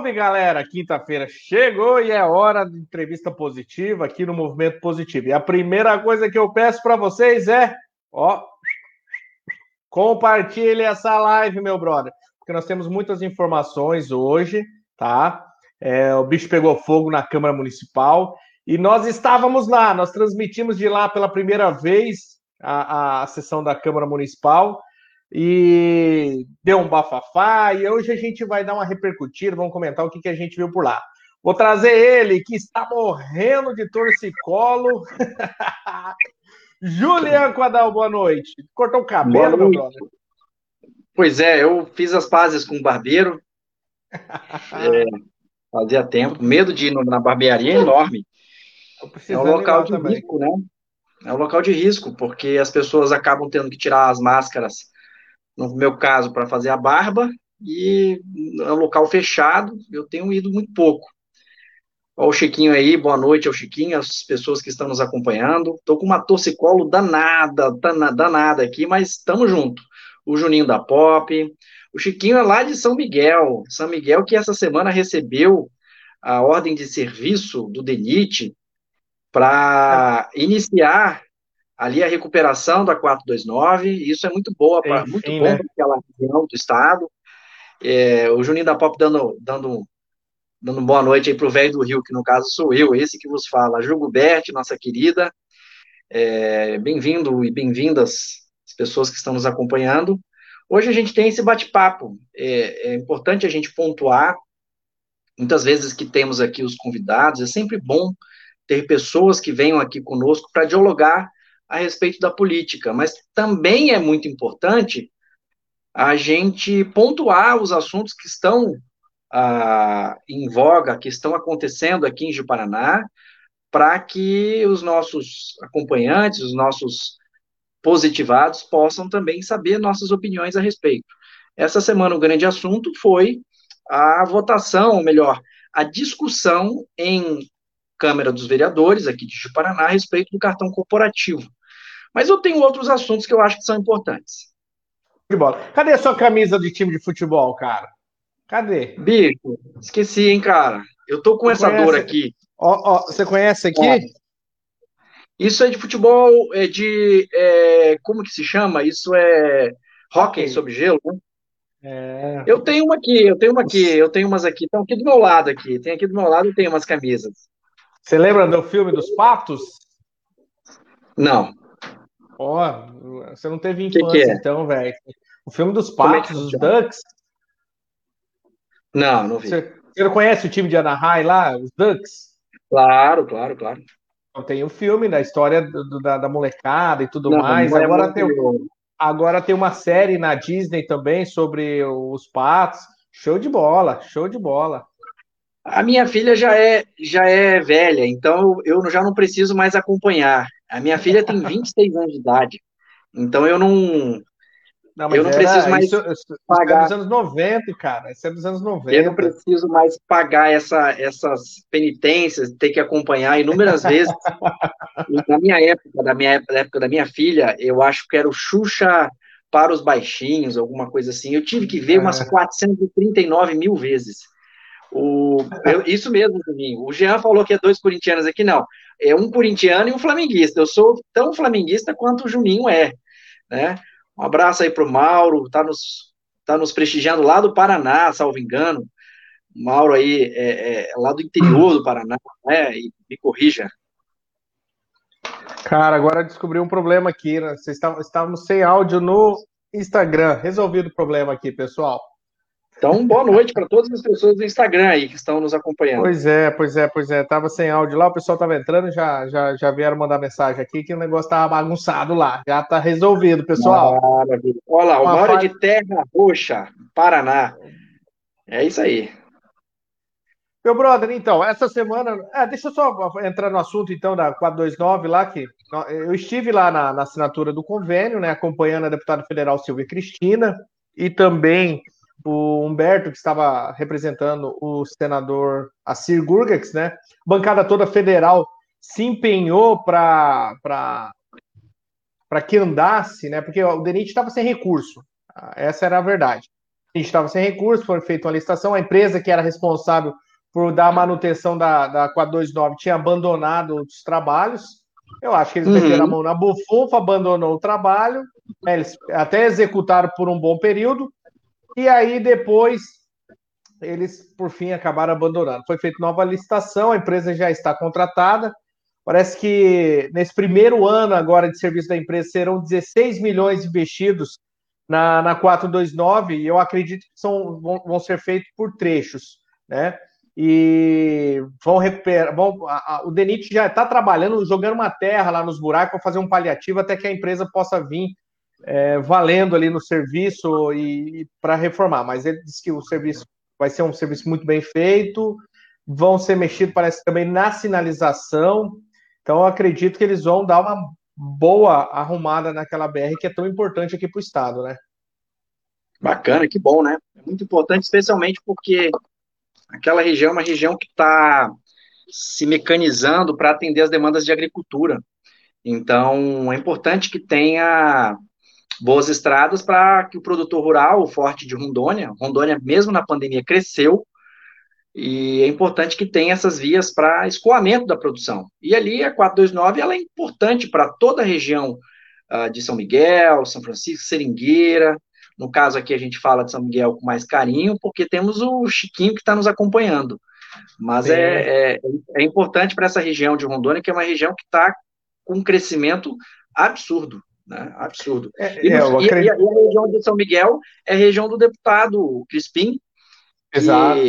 Salve galera! Quinta-feira chegou e é hora de entrevista positiva aqui no Movimento Positivo. E a primeira coisa que eu peço para vocês é, ó, compartilhe essa live, meu brother, porque nós temos muitas informações hoje, tá? É, o bicho pegou fogo na Câmara Municipal e nós estávamos lá, nós transmitimos de lá pela primeira vez a, a sessão da Câmara Municipal e deu um bafafá, e hoje a gente vai dar uma repercutida, vamos comentar o que, que a gente viu por lá. Vou trazer ele, que está morrendo de torcicolo. Julian Quadal, boa noite. Cortou o cabelo, meu brother? Pois é, eu fiz as pazes com o barbeiro. é, fazia tempo. Medo de ir na barbearia é enorme. É um local de também. risco, né? É um local de risco, porque as pessoas acabam tendo que tirar as máscaras no meu caso, para fazer a barba, e é um local fechado, eu tenho ido muito pouco. Olha o Chiquinho aí, boa noite ao Chiquinho, as pessoas que estão nos acompanhando. Estou com uma torcicolo danada, danada aqui, mas estamos junto. O Juninho da Pop, o Chiquinho é lá de São Miguel, São Miguel que essa semana recebeu a ordem de serviço do DENIT para iniciar ali a recuperação da 429, isso é muito boa, pra, Enfim, muito bom né? para aquela região do estado. É, o Juninho da Pop dando, dando, dando boa noite aí para o velho do Rio, que no caso sou eu, esse que vos fala, Ju Gubert, nossa querida. É, bem-vindo e bem-vindas as pessoas que estão nos acompanhando. Hoje a gente tem esse bate-papo. É, é importante a gente pontuar, muitas vezes que temos aqui os convidados, é sempre bom ter pessoas que venham aqui conosco para dialogar a respeito da política, mas também é muito importante a gente pontuar os assuntos que estão ah, em voga, que estão acontecendo aqui em Paraná, para que os nossos acompanhantes, os nossos positivados possam também saber nossas opiniões a respeito. Essa semana o grande assunto foi a votação, ou melhor, a discussão em Câmara dos Vereadores aqui de Paraná a respeito do cartão corporativo. Mas eu tenho outros assuntos que eu acho que são importantes. De bola. Cadê a sua camisa de time de futebol, cara? Cadê? Bico, esqueci, hein, cara. Eu tô com você essa conhece... dor aqui. Ó, ó, você conhece aqui? Isso é de futebol, é de. É, como que se chama? Isso é hockey sobre gelo, né? É. Eu tenho uma aqui, eu tenho uma aqui, eu tenho umas aqui, estão aqui do meu lado aqui. Tem aqui do meu lado, eu tenho umas camisas. Você lembra do filme dos patos? Não. Ó, oh, você não teve infância, que que é? então, velho. O filme dos é Patos, é os Ducks. Não, não vi. Você, você não conhece o time de Anaheim lá, os Ducks? Claro, claro, claro. Então, tem o filme da história do, da, da, molecada e tudo não, mais. É agora, tem, agora tem uma série na Disney também sobre os patos. Show de bola, show de bola. A minha filha já é já é velha, então eu já não preciso mais acompanhar. A minha filha tem 26 anos de idade, então eu não. Não, eu não era, preciso mais isso, isso pagar. é dos anos 90, cara. Isso é dos anos 90. Eu não preciso mais pagar essa, essas penitências, ter que acompanhar inúmeras vezes. na minha época, da minha época da minha filha, eu acho que era o Xuxa para os baixinhos, alguma coisa assim. Eu tive que ver umas 439 mil vezes. O, eu, isso mesmo, Juninho. O Jean falou que é dois corintianos aqui, não. É um corintiano e um flamenguista. Eu sou tão flamenguista quanto o Juninho é. Né? Um abraço aí para o Mauro, tá nos, tá nos prestigiando lá do Paraná, salvo engano. Mauro aí é, é, lá do interior do Paraná, né? E me corrija. Cara, agora descobri um problema aqui. Né? Vocês estávamos sem áudio no Instagram. Resolvido o problema aqui, pessoal. Então, boa noite para todas as pessoas do Instagram aí que estão nos acompanhando. Pois é, pois é, pois é. Tava sem áudio lá, o pessoal tava entrando, já, já, já vieram mandar mensagem aqui que o negócio tava bagunçado lá. Já tá resolvido, pessoal. Maravilha. Olha lá, uma hora de Terra Roxa, Paraná. É isso aí. Meu brother, então, essa semana. É, deixa eu só entrar no assunto, então, da 429 lá, que eu estive lá na, na assinatura do convênio, né, acompanhando a deputada federal Silvia Cristina e também o Humberto, que estava representando o senador Assir Gurgax, né? bancada toda federal se empenhou para que andasse, né? Porque o DENIT estava sem recurso. Essa era a verdade. a gente estava sem recursos, foi feita uma licitação, a empresa que era responsável por dar manutenção da, da 429 tinha abandonado outros trabalhos. Eu acho que eles uhum. meteram a mão na bufunfa, abandonou o trabalho, né, eles até executaram por um bom período, e aí depois eles, por fim, acabaram abandonando. Foi feita nova licitação, a empresa já está contratada. Parece que nesse primeiro ano agora de serviço da empresa serão 16 milhões investidos na, na 429, e eu acredito que são, vão, vão ser feitos por trechos, né? E vão recuperar. Vão, a, a, o Denit já está trabalhando, jogando uma terra lá nos buracos para fazer um paliativo até que a empresa possa vir é, valendo ali no serviço e, e para reformar. Mas ele disse que o serviço vai ser um serviço muito bem feito, vão ser mexidos, parece também na sinalização. Então, acredito que eles vão dar uma boa arrumada naquela BR que é tão importante aqui para o estado, né? Bacana, que bom, né? É muito importante, especialmente porque aquela região é uma região que está se mecanizando para atender as demandas de agricultura. Então, é importante que tenha boas estradas para que o produtor rural, o forte de Rondônia, Rondônia, mesmo na pandemia, cresceu, e é importante que tenha essas vias para escoamento da produção. E ali a 429 ela é importante para toda a região uh, de São Miguel, São Francisco, Seringueira. No caso aqui a gente fala de São Miguel com mais carinho, porque temos o Chiquinho que está nos acompanhando. Mas é, é, é, importante para essa região de Rondônia, que é uma região que está com um crescimento absurdo. Né? Absurdo. É, e, é, no, acredito... e, a, e, a, região de São Miguel é a região do deputado Crispim. Exato.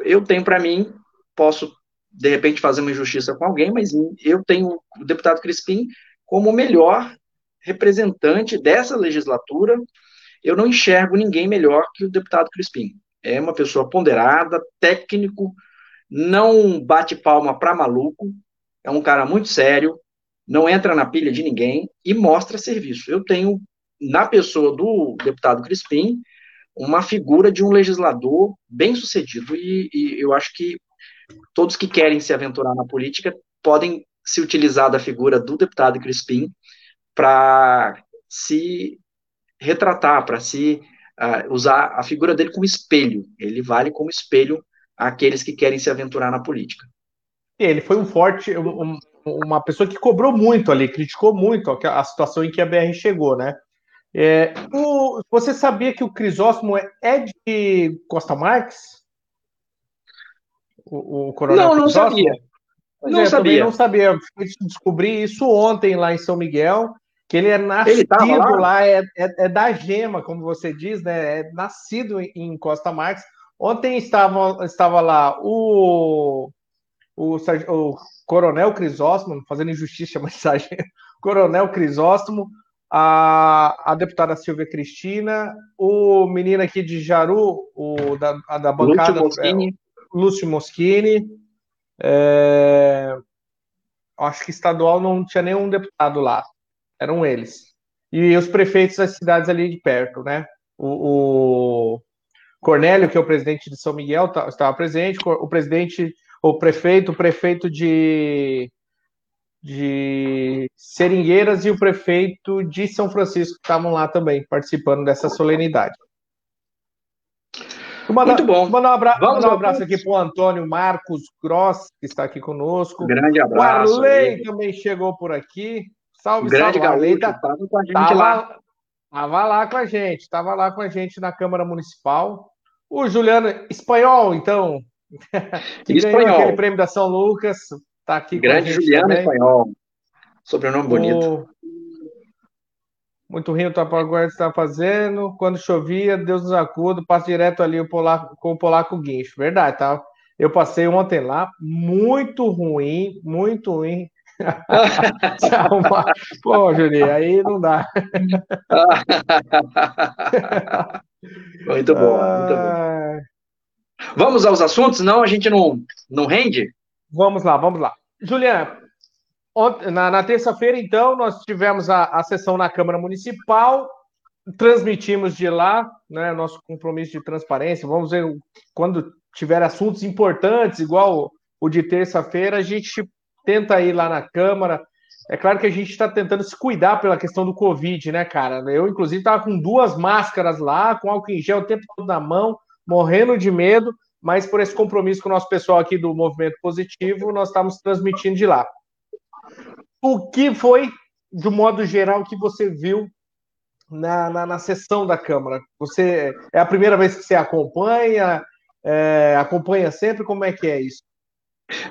Eu tenho para mim, posso de repente fazer uma injustiça com alguém, mas eu tenho o deputado Crispim como o melhor representante dessa legislatura. Eu não enxergo ninguém melhor que o deputado Crispim. É uma pessoa ponderada, técnico, não bate palma para maluco, é um cara muito sério, não entra na pilha de ninguém e mostra serviço. Eu tenho, na pessoa do deputado Crispim, uma figura de um legislador bem sucedido e, e, eu acho que todos que querem se aventurar na política podem se utilizar da figura do deputado Crispim para se retratar, para se uh, usar a figura dele como espelho. Ele vale como espelho àqueles que querem se aventurar na política. Ele foi um forte, um, uma pessoa que cobrou muito ali, criticou muito a situação em que a BR chegou, né? É, o, você sabia que o Crisóstomo é de Costa Marques? O, o coronel Não, não sabia. Pois não é, sabia. Não sabia. Descobri isso ontem lá em São Miguel, que ele é nascido ele lá, lá é, é, é, da gema, como você diz, né? É nascido em Costa Marques. Ontem estava, estava lá o, o, o Coronel Crisóstomo, fazendo injustiça a mensagem, Coronel Crisóstomo, a, a deputada Silvia Cristina, o menino aqui de Jaru, o da, da bancada, Lúcio Moschini, é, Lúcio Moschini é, acho que estadual não tinha nenhum deputado lá, eram eles. E os prefeitos das cidades ali de perto, né? O, o Cornélio, que é o presidente de São Miguel, tá, estava presente, o presidente, o prefeito, o prefeito de de Seringueiras e o prefeito de São Francisco estavam lá também, participando dessa solenidade. Mandar, Muito bom. Mandar um, abra Vamos mandar um abraço aqui para o Antônio Marcos Gross, que está aqui conosco. Grande abraço. O Arley também chegou por aqui. Salve, Grande salve, Arley. Tá, com a gente tava, lá. Estava lá com a gente, estava lá com a gente na Câmara Municipal. O Juliano Espanhol, então, que Espanhol. ganhou aquele prêmio da São Lucas, Tá aqui Grande Juliano também. Espanhol. Sobrenome bonito. Muito rindo o Tapaguarda está fazendo. Quando chovia, Deus nos acuda, passa direto ali o polaco, com o polaco guincho. Verdade, tá? Eu passei ontem lá, muito ruim, muito ruim. Pô, Juli, aí não dá. muito bom, muito bom. Vamos aos assuntos, não a gente não, não rende? Vamos lá, vamos lá. Juliana, na, na terça-feira, então, nós tivemos a, a sessão na Câmara Municipal, transmitimos de lá, né, nosso compromisso de transparência. Vamos ver quando tiver assuntos importantes, igual o, o de terça-feira, a gente tenta ir lá na Câmara, É claro que a gente está tentando se cuidar pela questão do Covid, né, cara? Eu, inclusive, estava com duas máscaras lá, com álcool em gel o tempo todo na mão, morrendo de medo, mas por esse compromisso com o nosso pessoal aqui do Movimento Positivo, nós estamos transmitindo de lá. O que foi, de modo geral, que você viu na, na, na sessão da Câmara? Você é a primeira vez que você acompanha? É, acompanha sempre? Como é que é isso?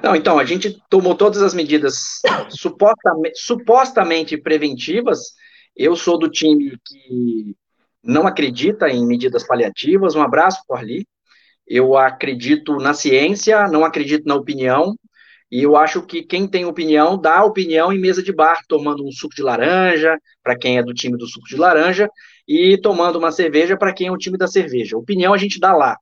Não, então, a gente tomou todas as medidas supostamente, supostamente preventivas. Eu sou do time que não acredita em medidas paliativas. Um abraço por ali. Eu acredito na ciência, não acredito na opinião. E eu acho que quem tem opinião, dá opinião em mesa de bar, tomando um suco de laranja, para quem é do time do suco de laranja, e tomando uma cerveja para quem é o time da cerveja. Opinião a gente dá lá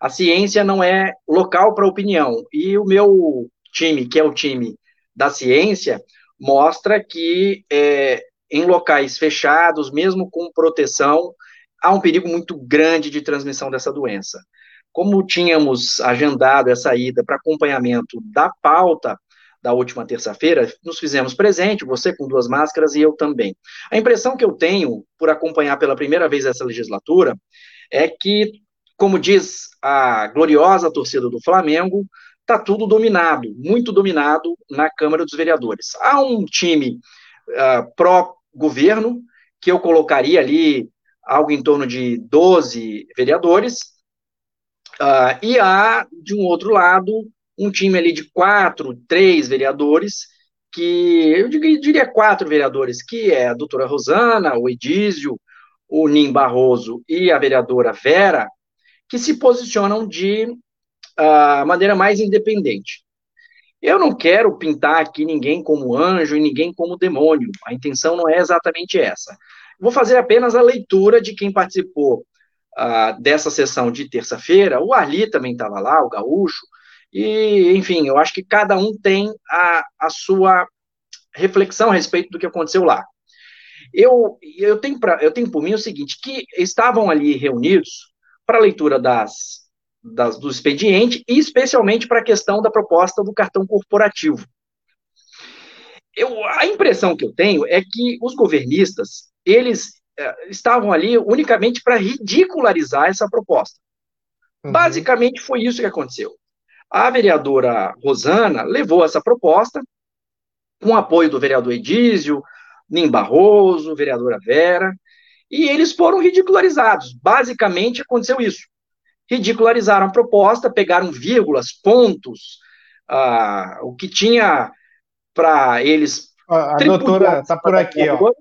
a ciência não é local para opinião. E o meu time, que é o time da ciência, mostra que é, em locais fechados, mesmo com proteção, há um perigo muito grande de transmissão dessa doença. Como tínhamos agendado essa ida para acompanhamento da pauta da última terça-feira, nos fizemos presente, você com duas máscaras e eu também. A impressão que eu tenho, por acompanhar pela primeira vez essa legislatura, é que como diz a gloriosa torcida do Flamengo, está tudo dominado, muito dominado na Câmara dos Vereadores. Há um time uh, pró-governo, que eu colocaria ali algo em torno de 12 vereadores, uh, e há, de um outro lado, um time ali de quatro, três vereadores, que eu diria quatro vereadores, que é a doutora Rosana, o Edísio, o Nim Barroso e a vereadora Vera, que se posicionam de uh, maneira mais independente. Eu não quero pintar aqui ninguém como anjo e ninguém como demônio. A intenção não é exatamente essa. Vou fazer apenas a leitura de quem participou uh, dessa sessão de terça-feira. O Ali também estava lá, o Gaúcho. E, enfim, eu acho que cada um tem a, a sua reflexão a respeito do que aconteceu lá. Eu, eu, tenho pra, eu tenho por mim o seguinte, que estavam ali reunidos para a leitura das, das, do expediente e especialmente para a questão da proposta do cartão corporativo. Eu, a impressão que eu tenho é que os governistas, eles é, estavam ali unicamente para ridicularizar essa proposta. Uhum. Basicamente foi isso que aconteceu. A vereadora Rosana levou essa proposta, com apoio do vereador Edísio, Nim Barroso, vereadora Vera, e eles foram ridicularizados. Basicamente aconteceu isso. Ridicularizaram a proposta, pegaram vírgulas, pontos, uh, o que tinha para eles. A, a doutora está por aqui, ó.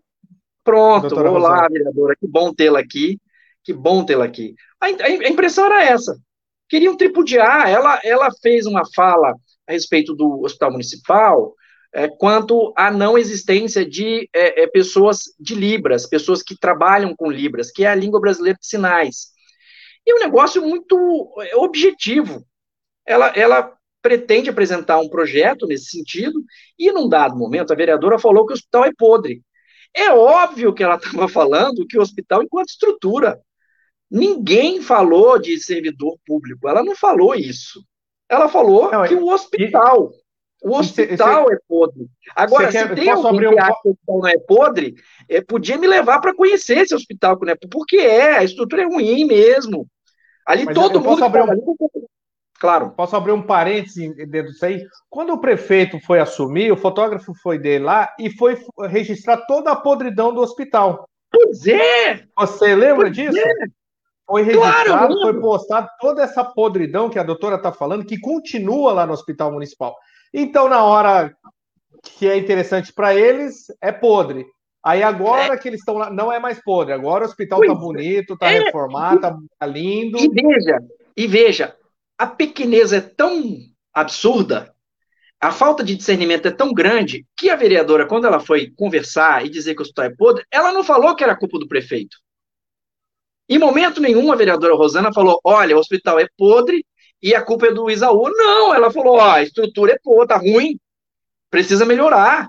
Pronto, olá, vereadora, que bom tê-la aqui, que bom tê-la aqui. A, a, impressão era essa. Queriam tripudiar, ela, ela fez uma fala a respeito do hospital municipal, é, quanto à não existência de é, é, pessoas de Libras, pessoas que trabalham com Libras, que é a língua brasileira de sinais. E um negócio muito é, objetivo. Ela, ela pretende apresentar um projeto nesse sentido, e num dado momento a vereadora falou que o hospital é podre. É óbvio que ela estava falando que o hospital, enquanto estrutura, ninguém falou de servidor público, ela não falou isso. Ela falou não, que o hospital o hospital cê, é podre. Agora, se tem alguém um... que acha que o hospital não é podre, é, podia me levar para conhecer esse hospital, né? porque é, a estrutura é ruim mesmo. Ali Mas todo mundo. Abrir um... ali... Claro. Posso abrir um parênteses dentro disso aí? Quando o prefeito foi assumir, o fotógrafo foi dele lá e foi registrar toda a podridão do hospital. Pois é! Você lembra pois disso? É. Foi registrado, claro, foi postado toda essa podridão que a doutora está falando, que continua lá no Hospital Municipal. Então, na hora que é interessante para eles, é podre. Aí agora é. que eles estão lá, não é mais podre. Agora o hospital está bonito, está é. reformado, está lindo. E veja, e veja, a pequeneza é tão absurda, a falta de discernimento é tão grande que a vereadora, quando ela foi conversar e dizer que o hospital é podre, ela não falou que era culpa do prefeito. Em momento nenhum, a vereadora Rosana falou: olha, o hospital é podre e a culpa é do Isaú. Não, ela falou, ó, a estrutura é pô, tá ruim, precisa melhorar.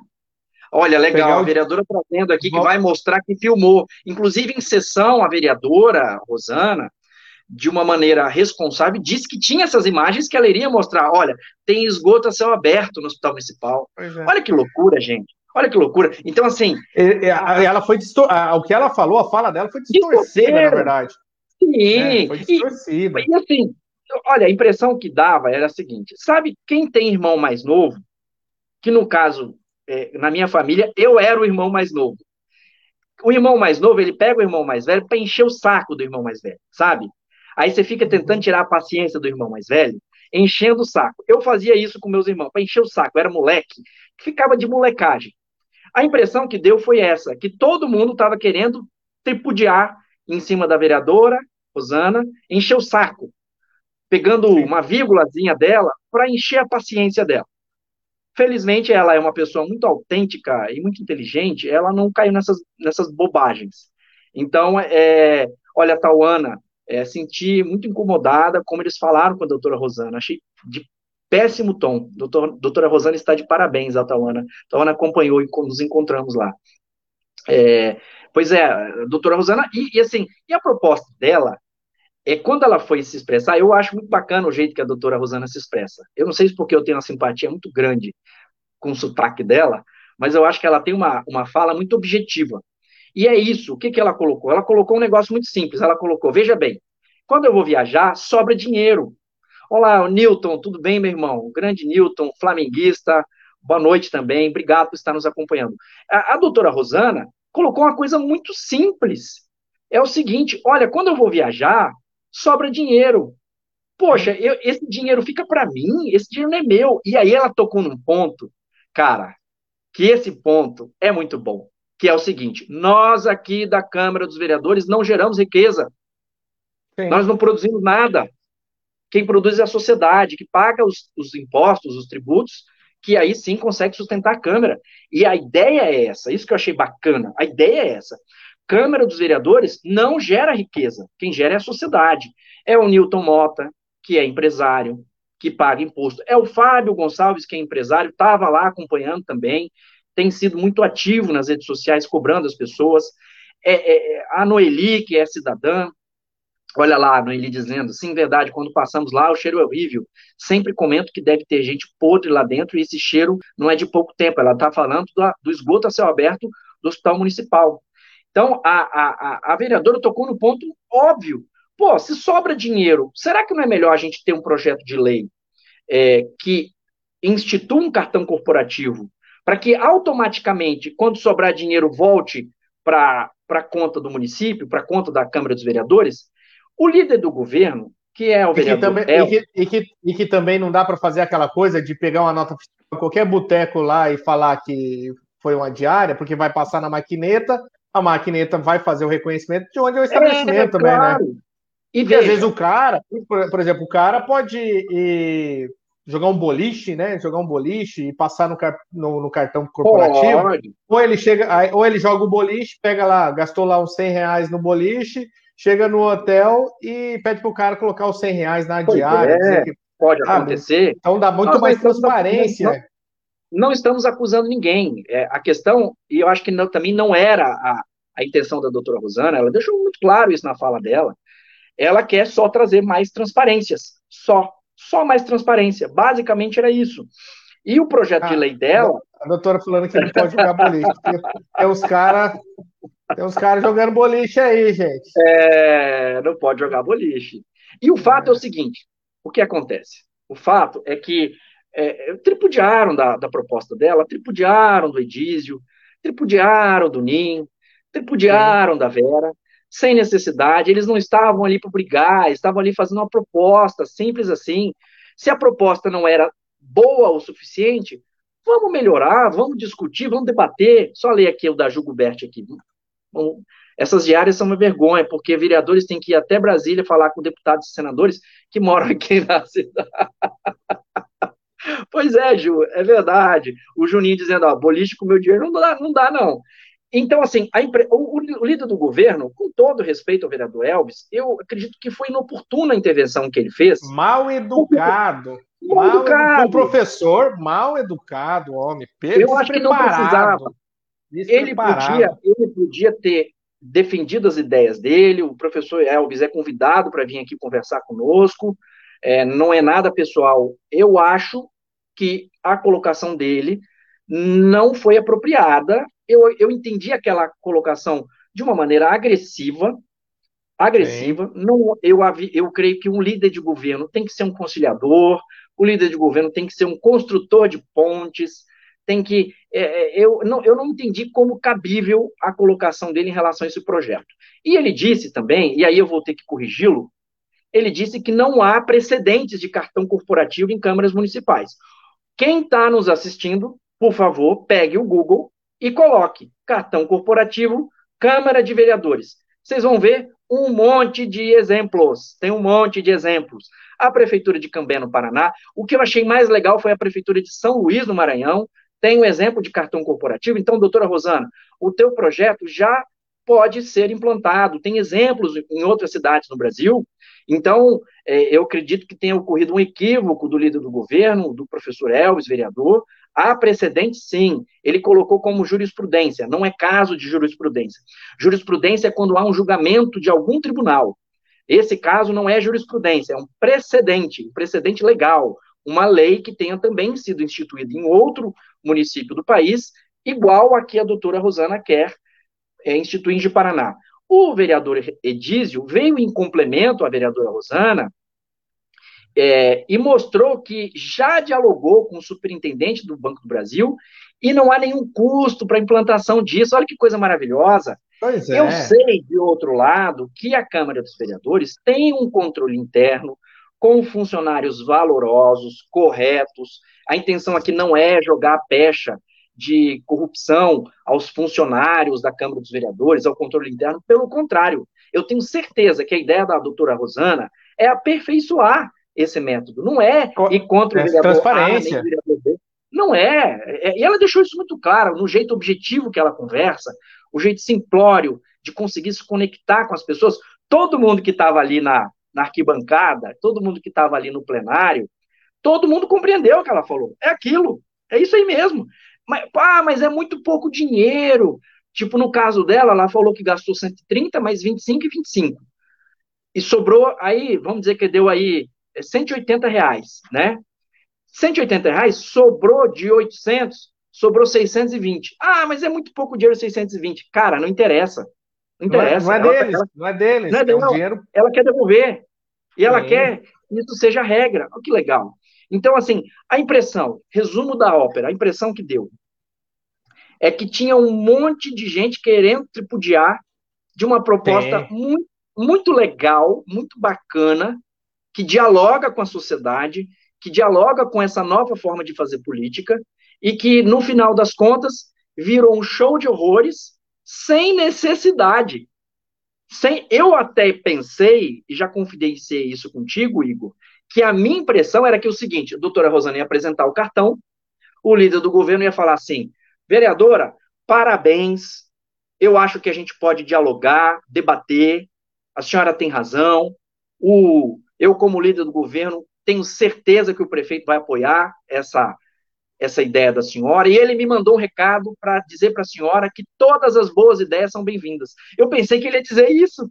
Olha, legal, Pegar a vereadora trazendo aqui que vai mostrar que filmou. Inclusive, em sessão, a vereadora Rosana, de uma maneira responsável, disse que tinha essas imagens que ela iria mostrar. Olha, tem esgoto a céu aberto no hospital municipal. É. Olha que loucura, gente. Olha que loucura. Então, assim. Ela foi distor... O que ela falou, a fala dela foi distorcida, na verdade. Sim. É, foi distorcida. E, e, assim, olha, a impressão que dava era a seguinte: sabe quem tem irmão mais novo? Que no caso, é, na minha família, eu era o irmão mais novo. O irmão mais novo, ele pega o irmão mais velho para encher o saco do irmão mais velho, sabe? Aí você fica tentando tirar a paciência do irmão mais velho, enchendo o saco. Eu fazia isso com meus irmãos, para encher o saco. Eu era moleque, ficava de molecagem. A impressão que deu foi essa, que todo mundo estava querendo tripudiar em cima da vereadora, Rosana, encher o saco, pegando uma vírgulazinha dela para encher a paciência dela. Felizmente, ela é uma pessoa muito autêntica e muito inteligente, ela não caiu nessas, nessas bobagens. Então, é, olha, Tauana, é, senti muito incomodada como eles falaram com a doutora Rosana. Achei de péssimo tom. Doutor, doutora Rosana está de parabéns, a Tauana. Tauana acompanhou e nos encontramos lá. É, pois é, doutora Rosana, e, e, assim, e a proposta dela, é quando ela foi se expressar, eu acho muito bacana o jeito que a doutora Rosana se expressa. Eu não sei se porque eu tenho uma simpatia muito grande com o sotaque dela, mas eu acho que ela tem uma, uma fala muito objetiva. E é isso, o que, que ela colocou? Ela colocou um negócio muito simples, ela colocou, veja bem, quando eu vou viajar, sobra dinheiro. Olá, Newton, tudo bem, meu irmão? O grande Newton, flamenguista, boa noite também, obrigado por estar nos acompanhando. A, a doutora Rosana colocou uma coisa muito simples. É o seguinte: olha, quando eu vou viajar, sobra dinheiro. Poxa, eu, esse dinheiro fica para mim, esse dinheiro não é meu. E aí ela tocou num ponto, cara, que esse ponto é muito bom, que é o seguinte: nós aqui da Câmara dos Vereadores não geramos riqueza. Sim. Nós não produzimos nada quem produz é a sociedade, que paga os, os impostos, os tributos, que aí sim consegue sustentar a Câmara. E a ideia é essa, isso que eu achei bacana, a ideia é essa. Câmara dos Vereadores não gera riqueza, quem gera é a sociedade. É o Newton Mota, que é empresário, que paga imposto. É o Fábio Gonçalves, que é empresário, estava lá acompanhando também, tem sido muito ativo nas redes sociais, cobrando as pessoas. É, é, é a Noeli, que é cidadã, Olha lá, no ele dizendo, sim, verdade, quando passamos lá, o cheiro é horrível. Sempre comento que deve ter gente podre lá dentro e esse cheiro não é de pouco tempo. Ela está falando do, do, esgoto a céu aberto do hospital municipal. Então, a, a, a, vereadora tocou no ponto óbvio. Pô, se sobra dinheiro, será que não é melhor a gente ter um projeto de lei é, que institua um cartão corporativo para que automaticamente, quando sobrar dinheiro, volte para a conta do município, para a conta da Câmara dos Vereadores? O líder do governo, que é o vereador... E que também, e que, e que, e que também não dá para fazer aquela coisa de pegar uma nota em qualquer boteco lá e falar que foi uma diária, porque vai passar na maquineta, a maquineta vai fazer o reconhecimento de onde é o estabelecimento é, também, né? claro. né? E, às vezes o cara, por, por, exemplo, o cara pode ir, jogar um boliche, né? Jogar um boliche e passar no, no, no cartão corporativo. Pode. Ou ele chega, ou ele joga o boliche, pega lá, gastou lá uns 100 reais no boliche, chega no hotel e pede para o cara colocar os 100 reais na diária. É, que, pode acontecer. Então dá muito Nós mais transparência. Não, não, estamos acusando ninguém. É, a questão, e eu acho que não, também não era a, a intenção da doutora Rosana, ela deixou muito claro isso na fala dela. Ela quer só trazer mais transparências. Só. Só mais transparência. Basicamente era isso. E o projeto ah, de lei dela. A doutora falando que não pode jogar boliche. É os caras tem uns caras jogando boliche aí, gente. É, não pode jogar boliche. E o fato é, é o seguinte: o que acontece? O fato é que é, tripudiaram da, da proposta dela, tripudiaram do Edísio, tripudiaram do Ninho, tripudiaram Sim. da Vera, sem necessidade. Eles não estavam ali para brigar, estavam ali fazendo uma proposta, simples assim. Se a proposta não era boa o suficiente, vamos melhorar, vamos discutir, vamos debater. Só ler aqui o da Gilberto aqui. Bom, essas diárias são uma vergonha, porque vereadores têm que ir até Brasília falar com deputados e senadores que moram aqui na cidade. pois é, Ju, é verdade. O Juninho dizendo, ó, boliche com meu dinheiro não dá, não dá, não. Então, assim, impre... o, o, líder do governo, com todo respeito ao vereador Elvis, eu acredito que foi inoportuna a intervenção que ele fez. Mal educado. Mal, mal educado. O professor, mal educado, homem. Eu acho que não precisava. Ele podia, ele podia ter defendido as ideias dele, o professor Elvis é convidado para vir aqui conversar conosco, é, não é nada pessoal. Eu acho que a colocação dele não foi apropriada. Eu, eu entendi aquela colocação de uma maneira agressiva, agressiva. Não, eu, eu creio que um líder de governo tem que ser um conciliador, o líder de governo tem que ser um construtor de pontes, tem que. É, é, eu, não, eu não entendi como cabível a colocação dele em relação a esse projeto. E ele disse também, e aí eu vou ter que corrigi-lo, ele disse que não há precedentes de cartão corporativo em câmaras municipais. Quem está nos assistindo, por favor, pegue o Google e coloque cartão corporativo, Câmara de Vereadores. Vocês vão ver um monte de exemplos. Tem um monte de exemplos. A Prefeitura de Cambé, no Paraná. O que eu achei mais legal foi a Prefeitura de São Luís, no Maranhão. Tem um exemplo de cartão corporativo. Então, doutora Rosana, o teu projeto já pode ser implantado. Tem exemplos em outras cidades no Brasil. Então, é, eu acredito que tenha ocorrido um equívoco do líder do governo, do professor Elvis, vereador. Há precedente, sim. Ele colocou como jurisprudência. Não é caso de jurisprudência. Jurisprudência é quando há um julgamento de algum tribunal. Esse caso não é jurisprudência, é um precedente, um precedente legal, uma lei que tenha também sido instituída em outro município do país, igual a que a doutora Rosana quer é, instituir em Paraná. O vereador Edísio veio em complemento à vereadora Rosana é, e mostrou que já dialogou com o superintendente do Banco do Brasil e não há nenhum custo para a implantação disso. Olha que coisa maravilhosa. Pois é. Eu sei, de outro lado, que a Câmara dos Vereadores tem um controle interno com funcionários valorosos, corretos. A intenção aqui não é jogar a pecha de corrupção aos funcionários da Câmara dos Vereadores, ao controle interno. Pelo contrário, eu tenho certeza que a ideia da doutora Rosana é aperfeiçoar esse método. Não é ir contra o vereador transparência. A, nem o vereador B. Não é. é. E ela deixou isso muito claro, no jeito objetivo que ela conversa, o jeito simplório de conseguir se conectar com as pessoas. Todo mundo que estava ali na, na arquibancada, todo mundo que estava ali no plenário, todo mundo compreendeu o que ela falou. É aquilo. É isso aí mesmo. Mas, ah, mas é muito pouco dinheiro. Tipo, no caso dela, ela falou que gastou 130, mais 25 e 25. E sobrou aí, vamos dizer que deu aí 180 é, reais, né? 180 reais sobrou de 800, sobrou 620. Ah, mas é muito pouco dinheiro 620. Cara, não interessa. Não interessa. Não é, não é deles, ela, não é deles. Não é, deles, é um dinheiro... Ela quer devolver. E ela Sim. quer que isso seja regra. Olha que legal. Então, assim, a impressão, resumo da ópera, a impressão que deu é que tinha um monte de gente querendo tripudiar de uma proposta muito, muito legal, muito bacana, que dialoga com a sociedade, que dialoga com essa nova forma de fazer política e que, no final das contas, virou um show de horrores sem necessidade. Sem, eu até pensei, e já confidenciei isso contigo, Igor, que a minha impressão era que o seguinte, a doutora Rosana ia apresentar o cartão, o líder do governo ia falar assim, vereadora, parabéns, eu acho que a gente pode dialogar, debater, a senhora tem razão, o, eu como líder do governo tenho certeza que o prefeito vai apoiar essa, essa ideia da senhora, e ele me mandou um recado para dizer para a senhora que todas as boas ideias são bem-vindas. Eu pensei que ele ia dizer isso,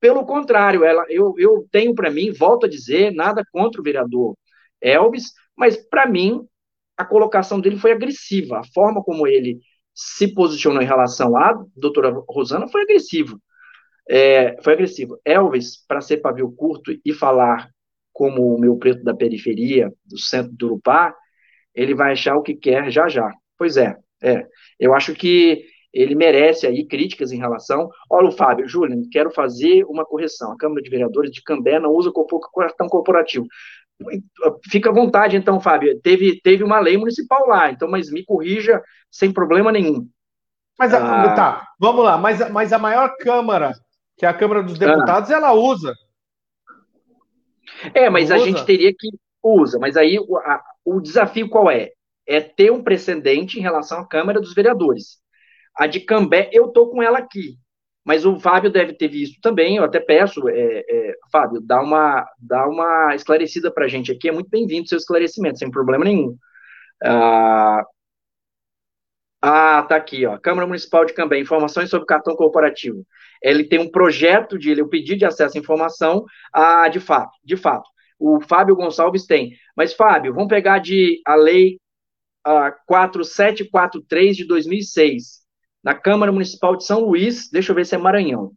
pelo contrário, ela, eu, eu tenho para mim, volto a dizer, nada contra o vereador Elvis, mas para mim a colocação dele foi agressiva. A forma como ele se posicionou em relação à doutora Rosana foi agressiva. É, foi agressivo. Elvis, para ser pavio curto e falar como o meu preto da periferia, do centro do Urupá, ele vai achar o que quer já já. Pois é, é. Eu acho que ele merece aí críticas em relação. Olha, o Fábio, Júlio, quero fazer uma correção. A Câmara de Vereadores de Cambé não usa cartão corporativo. Fica à vontade, então, Fábio. Teve, teve uma lei municipal lá, então, mas me corrija sem problema nenhum. Mas ah, tá, vamos lá. Mas, mas a maior Câmara, que a Câmara dos Deputados, ah, ela usa. É, mas a gente teria que usa. Mas aí o, a, o desafio qual é? É ter um precedente em relação à Câmara dos Vereadores. A de Cambé, eu tô com ela aqui, mas o Fábio deve ter visto também. Eu até peço, é, é, Fábio, dá uma, dá uma esclarecida para a gente aqui. É muito bem-vindo seu esclarecimento, sem problema nenhum. Ah, ah, tá aqui, ó. Câmara Municipal de Cambé, informações sobre cartão corporativo. Ele tem um projeto de ele, o pedido de acesso à informação, ah, de fato, de fato. O Fábio Gonçalves tem. Mas, Fábio, vamos pegar de a lei uh, 4743 de 2006, na Câmara Municipal de São Luís, deixa eu ver se é Maranhão.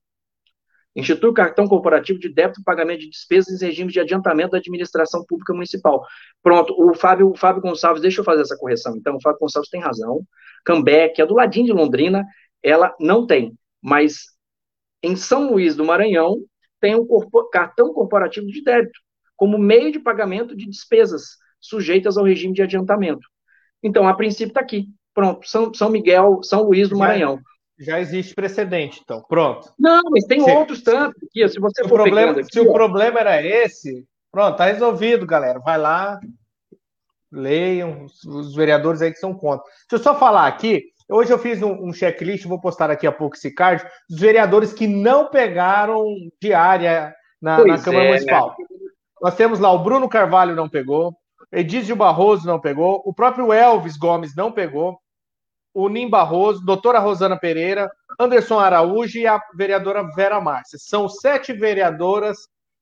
Institui o cartão corporativo de débito e pagamento de despesas em regimes de adiantamento da administração pública municipal. Pronto, o Fábio, o Fábio Gonçalves, deixa eu fazer essa correção. Então, o Fábio Gonçalves tem razão. Cambé, que é do ladinho de Londrina, ela não tem. Mas em São Luís do Maranhão, tem um cartão corporativo de débito, como meio de pagamento de despesas sujeitas ao regime de adiantamento. Então, a princípio está aqui. Pronto, São, São Miguel, São Luís do Maranhão. Já existe precedente, então. Pronto. Não, mas tem se, outros tantos aqui. Se você se for o problema, aqui, Se ó. o problema era esse, pronto, tá resolvido, galera. Vai lá, leiam, os vereadores aí que são contra. Deixa eu só falar aqui. Hoje eu fiz um, um checklist, vou postar daqui a pouco esse card, dos vereadores que não pegaram diária na, na Câmara é, Municipal. Né? Nós temos lá o Bruno Carvalho não pegou, Edísio Barroso não pegou, o próprio Elvis Gomes não pegou, o Nim Barroso, doutora Rosana Pereira, Anderson Araújo e a vereadora Vera Márcia. São sete vereadoras,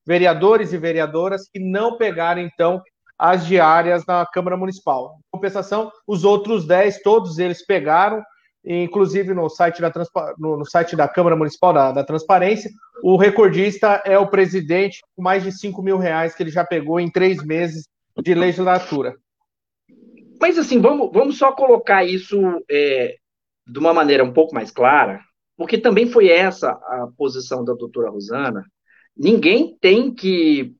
vereadores e vereadoras que não pegaram, então, as diárias na Câmara Municipal. Em compensação, os outros dez, todos eles pegaram, inclusive no site da, no, no site da Câmara Municipal da, da, Transparência, o recordista é o presidente, com mais de 5 mil reais que ele já pegou em três meses de legislatura. Mas assim, vamos, vamos só colocar isso é, de uma maneira um pouco mais clara, porque também foi essa a posição da doutora Rosana. Ninguém tem que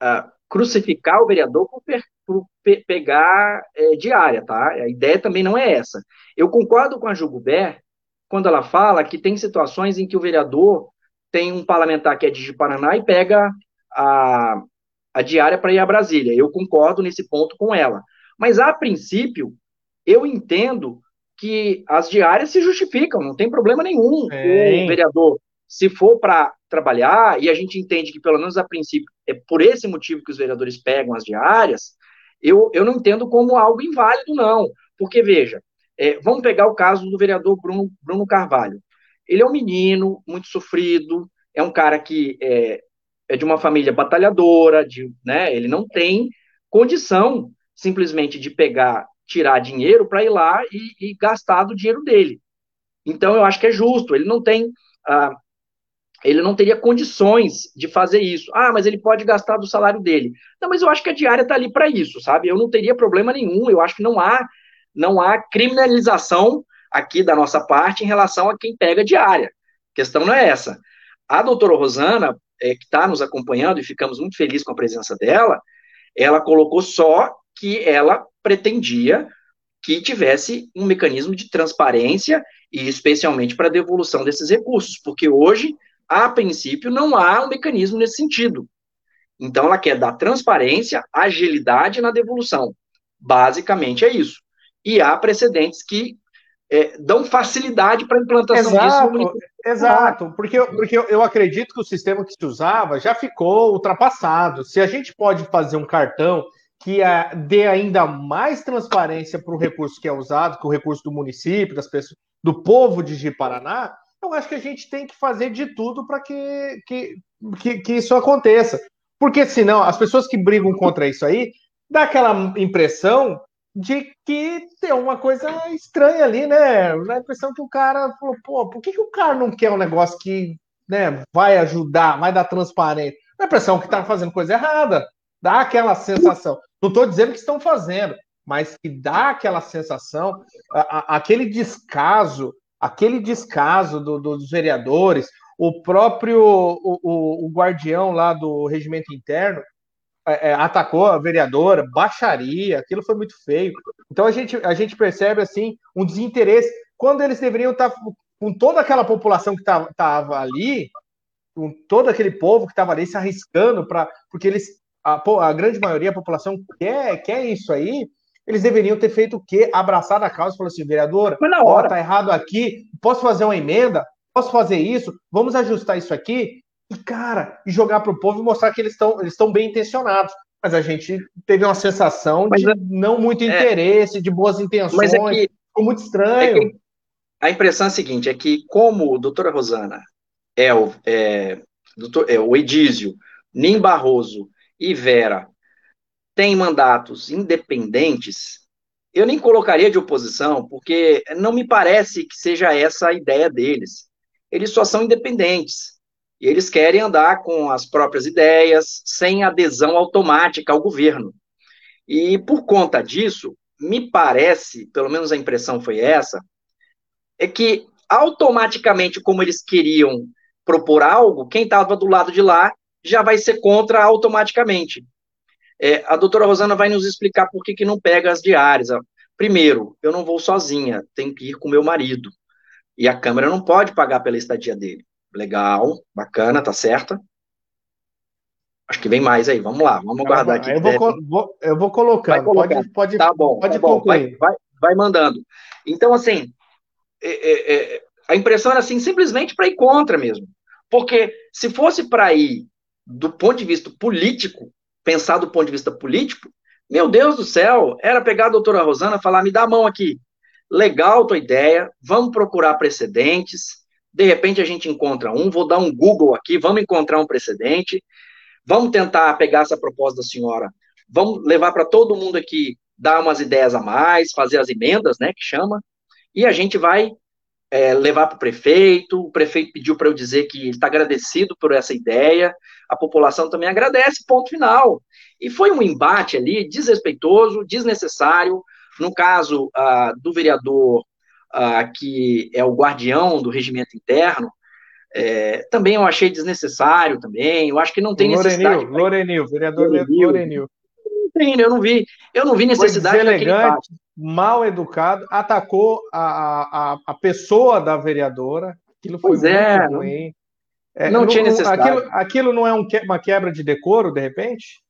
uh, crucificar o vereador por, por pe pegar é, diária, tá? A ideia também não é essa. Eu concordo com a Jugubert quando ela fala que tem situações em que o vereador tem um parlamentar que é de Paraná e pega a, a diária para ir a Brasília. Eu concordo nesse ponto com ela. Mas, a princípio, eu entendo que as diárias se justificam, não tem problema nenhum. É. O vereador, se for para trabalhar, e a gente entende que, pelo menos a princípio, é por esse motivo que os vereadores pegam as diárias, eu, eu não entendo como algo inválido, não. Porque, veja, é, vamos pegar o caso do vereador Bruno, Bruno Carvalho. Ele é um menino muito sofrido, é um cara que é, é de uma família batalhadora, de, né, ele não tem condição simplesmente de pegar, tirar dinheiro para ir lá e, e, gastar do dinheiro dele. Então, eu acho que é justo. Ele não tem. Ah, ele não teria condições de fazer isso. Ah, mas ele pode gastar do salário dele. Não, mas eu acho que a diária está ali para isso, sabe? Eu não teria problema nenhum. Eu acho que não há, não há criminalização aqui da nossa parte em relação a quem pega diária. A questão não é essa. A doutora Rosana, é, que está nos acompanhando e ficamos muito felizes com a presença dela, ela colocou só que ela pretendia que tivesse um mecanismo de transparência e especialmente para a devolução desses recursos, porque hoje, a princípio, não há um mecanismo nesse sentido. Então, ela quer dar transparência, agilidade na devolução. Basicamente é isso. E há precedentes que é, dão facilidade para a implantação exato, disso. Exato, porque, porque eu acredito que o sistema que se usava já ficou ultrapassado. Se a gente pode fazer um cartão que a, dê ainda mais transparência para o recurso que é usado, que o recurso do município, das pessoas, do povo de Ji-Paraná, eu acho que a gente tem que fazer de tudo para que, que, que, que, isso aconteça. Porque senão, as pessoas que brigam contra isso aí, dá aquela impressão de que tem uma coisa estranha ali, né? Dá a impressão que o cara falou, pô, por que, que o cara não quer um negócio que né, vai ajudar, vai dar transparência? Dá a impressão que está fazendo coisa errada. Dá aquela sensação. Não estou dizendo que estão fazendo, mas que dá aquela sensação, a, a, aquele descaso, aquele descaso do, do, dos vereadores, o próprio o, o, o, guardião lá do regimento interno é, é, atacou a vereadora, baixaria, aquilo foi muito feio. Então a gente, a gente percebe assim um desinteresse quando eles deveriam estar com toda aquela população que estava ali, com todo aquele povo que estava ali se arriscando para porque eles a, a grande maioria, a população quer, quer isso aí, eles deveriam ter feito o quê? Abraçar a causa e falar assim, vereadora, Mas na hora. Ó, tá errado aqui, posso fazer uma emenda? Posso fazer isso? Vamos ajustar isso aqui? E, cara, e jogar para o povo e mostrar que eles estão eles bem intencionados. Mas a gente teve uma sensação Mas de é, não muito é. interesse, é, de boas intenções. Mas é que, ficou muito estranho. É a impressão é a seguinte: é que, como doutora Rosana é o, é, doutor, é o Edísio, Nim Barroso e Vera têm mandatos independentes, eu nem colocaria de oposição, porque não me parece que seja essa a ideia deles. Eles só são independentes. E eles querem andar com as próprias ideias, sem adesão automática ao governo. E por conta disso, me parece, pelo menos a impressão foi essa, é que automaticamente, como eles queriam propor algo, quem estava do lado de lá já vai ser contra automaticamente. É, a doutora Rosana vai nos explicar por que, que não pega as diárias. Primeiro, eu não vou sozinha, tenho que ir com meu marido. E a Câmara não pode pagar pela estadia dele. Legal, bacana, tá certa. Acho que vem mais aí, vamos lá, vamos guardar aqui. Eu vou, vou, eu vou colocando, pode, pode, tá bom, pode tá bom. Vai, vai, vai, mandando. Então, assim, é, é, é, a impressão era assim, simplesmente para ir contra mesmo. Porque se fosse para ir do ponto de vista político, pensar do ponto de vista político, meu Deus do céu, era pegar a doutora Rosana e falar, me dá a mão aqui. Legal tua ideia, vamos procurar precedentes, de repente a gente encontra um, vou dar um Google aqui, vamos encontrar um precedente, Vamos tentar pegar essa proposta da senhora, vamos levar para todo mundo aqui, dar umas ideias a mais, fazer as emendas, né, que chama, e a gente vai é, levar para o prefeito. O prefeito pediu para eu dizer que está agradecido por essa ideia, a população também agradece, ponto final. E foi um embate ali desrespeitoso, desnecessário. No caso ah, do vereador, ah, que é o guardião do regimento interno, é, também eu achei desnecessário também. Eu acho que não tem Lorenil, necessidade. Lorenil, vereador Lorenil. Lorenil. Não tem, eu não vi, eu não vi necessidade. Deselegante, mal educado, atacou a, a, a pessoa da vereadora. Aquilo foi pois muito é, ruim. É, não, não, tinha necessidade. Aquilo, aquilo não é um, uma quebra de decoro, de repente?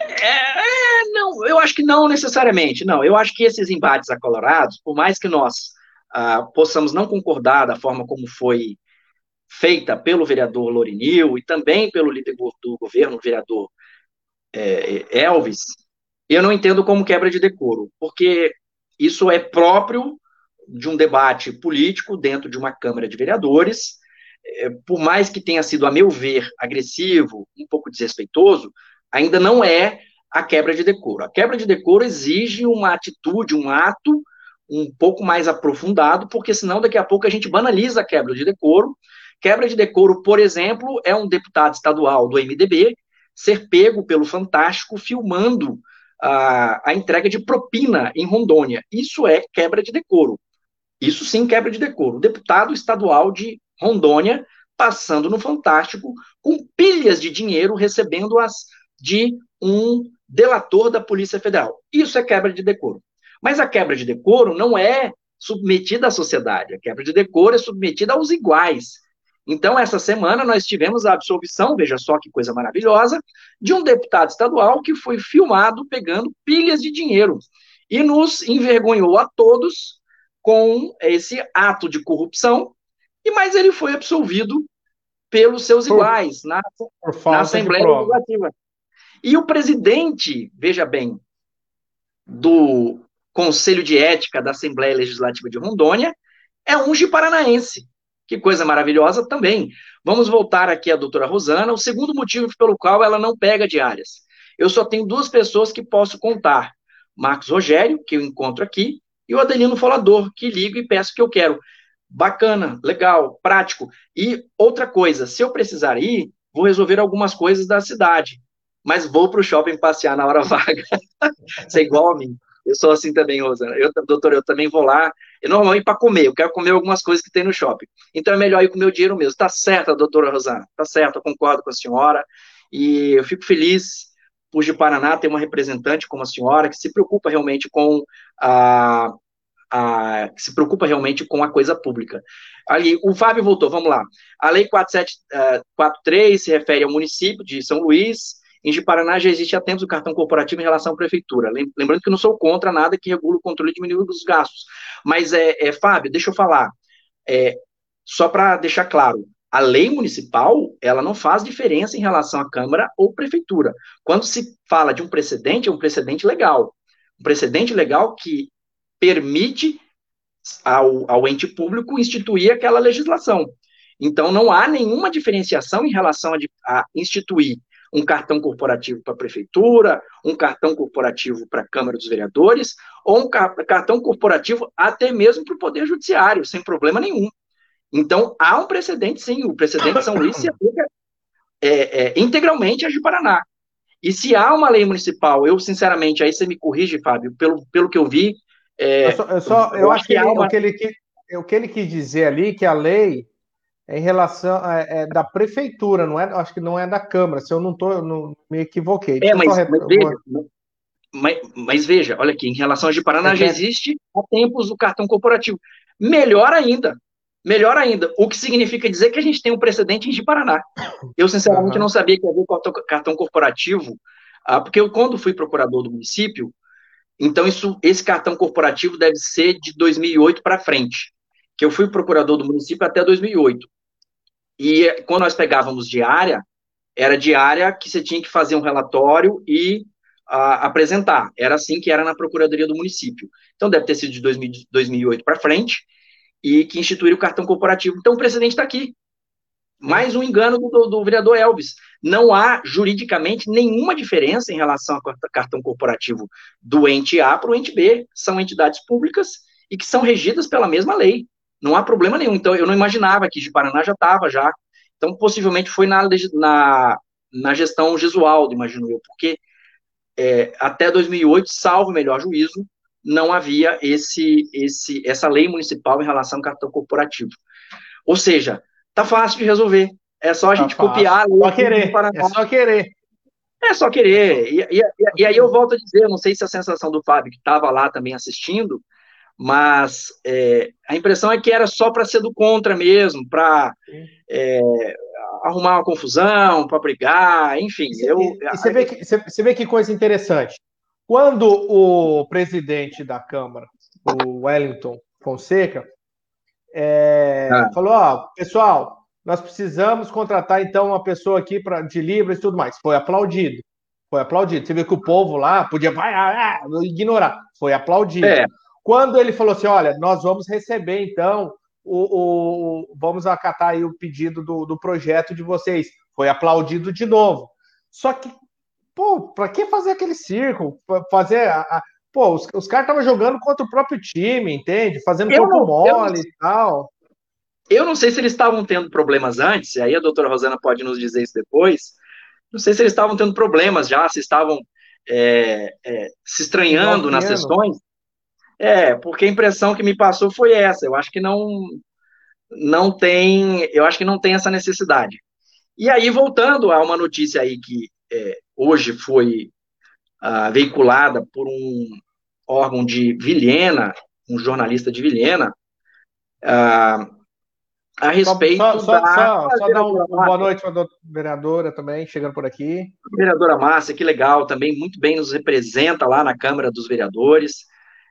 É, é, não, eu acho que não necessariamente. Não, eu acho que esses embates acolorados, por mais que nós ah, possamos não concordar da forma como foi feita pelo vereador Lorinil e também pelo líder do governo, o vereador é, Elvis, eu não entendo como quebra de decoro, porque isso é próprio de um debate político dentro de uma Câmara de Vereadores, é, por mais que tenha sido, a meu ver, agressivo, um pouco desrespeitoso, ainda não é a quebra de decoro. A quebra de decoro exige uma atitude, um ato um pouco mais aprofundado, porque senão daqui a pouco a gente banaliza a quebra de decoro. Quebra de decoro, por exemplo, é um deputado estadual do MDB ser pego pelo Fantástico filmando a, a entrega de propina em Rondônia. Isso é quebra de decoro. Isso sim, quebra de decoro. O deputado estadual de Rondônia passando no Fantástico com pilhas de dinheiro, recebendo-as de um delator da Polícia Federal. Isso é quebra de decoro. Mas a quebra de decoro não é submetida à sociedade, a quebra de decoro é submetida aos iguais. Então, essa semana nós tivemos a absolvição, veja só que coisa maravilhosa, de um deputado estadual que foi filmado pegando pilhas de dinheiro e nos envergonhou a todos com esse ato de corrupção, e mais ele foi absolvido pelos seus por, iguais na, na Assembleia Legislativa. E o presidente, veja bem, do Conselho de Ética da Assembleia Legislativa de Rondônia, é um paranaense. Que coisa maravilhosa também. Vamos voltar aqui à doutora Rosana. O segundo motivo pelo qual ela não pega diárias. Eu só tenho duas pessoas que posso contar. Marcos Rogério, que eu encontro aqui, e o Adelino Folador, que ligo e peço que eu quero. Bacana, legal, prático. E outra coisa, se eu precisar ir, vou resolver algumas coisas da cidade. Mas vou para o shopping passear na hora vaga. Você é igual a mim. Eu sou assim também, Rosana. Eu, doutor, eu também vou lá, eu normalmente para comer, eu quero comer algumas coisas que tem no shopping. Então é melhor ir com o meu dinheiro mesmo. Tá certo, doutora Rosana, tá certo, eu concordo com a senhora. E eu fico feliz por de Paraná ter uma representante como a senhora que se preocupa realmente com a, a, que se preocupa realmente com a coisa pública. Ali, o Fábio voltou, vamos lá. A Lei 4743 uh, se refere ao município de São Luís, em Paraná já existe há tempos o cartão corporativo em relação à prefeitura. Lembrando que não sou contra nada que regula o controle e diminui os gastos. Mas, é, é Fábio, deixa eu falar. É, só para deixar claro, a lei municipal, ela não faz diferença em relação à Câmara ou Prefeitura. Quando se fala de um precedente, é um precedente legal. Um precedente legal que permite ao, ao ente público instituir aquela legislação. Então, não há nenhuma diferenciação em relação a, a instituir um cartão corporativo para a prefeitura, um cartão corporativo para a Câmara dos Vereadores, ou um cartão corporativo até mesmo para o Poder Judiciário, sem problema nenhum. Então, há um precedente, sim, o precedente de São Luís se aplica é, é, integralmente a de Paraná. E se há uma lei municipal, eu, sinceramente, aí você me corrige, Fábio, pelo, pelo que eu vi. É, eu, só, eu, só, eu, eu acho que, ele, uma... o, que ele, o que ele quis dizer ali, que a lei em relação é, é, da prefeitura, não é? Acho que não é da Câmara. Se eu não tô, não me equivoquei. É, mas, mas, veja, mas, mas, veja, olha aqui, em relação a de Paraná é já existe há tempos o cartão corporativo. Melhor ainda, melhor ainda. O que significa dizer que a gente tem um precedente em Paraná. Eu sinceramente uhum. não sabia que havia cartão corporativo, ah, porque eu quando fui procurador do município, então isso, esse cartão corporativo deve ser de 2008 para frente que eu fui procurador do município até 2008. E quando nós pegávamos diária, era diária que você tinha que fazer um relatório e uh, apresentar. Era assim que era na Procuradoria do município. Então, deve ter sido de 2000, 2008 para frente, e que instituiu o cartão corporativo. Então, o precedente está aqui. Mais um engano do, do, vereador Elvis. Não há juridicamente nenhuma diferença em relação ao cartão corporativo do ente A para o ente B. São entidades públicas e que são regidas pela mesma lei. Não há problema nenhum. Então, eu não imaginava que de Paraná já estava já. Então, possivelmente foi na, na, na gestão Gesualdo, imagino eu, porque é, até 2008, salvo melhor juízo, não havia esse, esse, essa lei municipal em relação ao cartão corporativo. Ou seja, tá fácil de resolver. É só a tá gente fácil. copiar a lei. Só querer. É só querer. É só querer. E, e, e, aí eu volto a dizer, não sei se a sensação do Fábio, que estava lá também assistindo, mas é, a impressão é que era só para ser do contra mesmo, para é, arrumar uma confusão, para brigar, enfim. E, eu, e, você, vê que, você vê que coisa interessante. Quando o presidente da Câmara, o Wellington Fonseca, é, ah. falou: Ó, pessoal, nós precisamos contratar então uma pessoa aqui pra, de Libras e tudo mais. Foi aplaudido. Foi aplaudido. Você vê que o povo lá podia vai, ah, ignorar. Foi aplaudido. É. Quando ele falou assim: olha, nós vamos receber então, o, o vamos acatar aí o pedido do, do projeto de vocês. Foi aplaudido de novo. Só que, pô, para que fazer aquele circo? Fazer. A, a, pô, os, os caras estavam jogando contra o próprio time, entende? Fazendo eu corpo mole e tal. Eu não sei se eles estavam tendo problemas antes, e aí a doutora Rosana pode nos dizer isso depois. Não sei se eles estavam tendo problemas já, se estavam é, é, se estranhando nas sessões. É, porque a impressão que me passou foi essa. Eu acho que não não tem, eu acho que não tem essa necessidade. E aí voltando a uma notícia aí que é, hoje foi ah, veiculada por um órgão de Vilhena, um jornalista de Vilhena, ah, a respeito só, só, da. Só, só dar uma boa noite para a vereadora também, chegando por aqui. Vereadora Márcia, que legal, também muito bem nos representa lá na Câmara dos Vereadores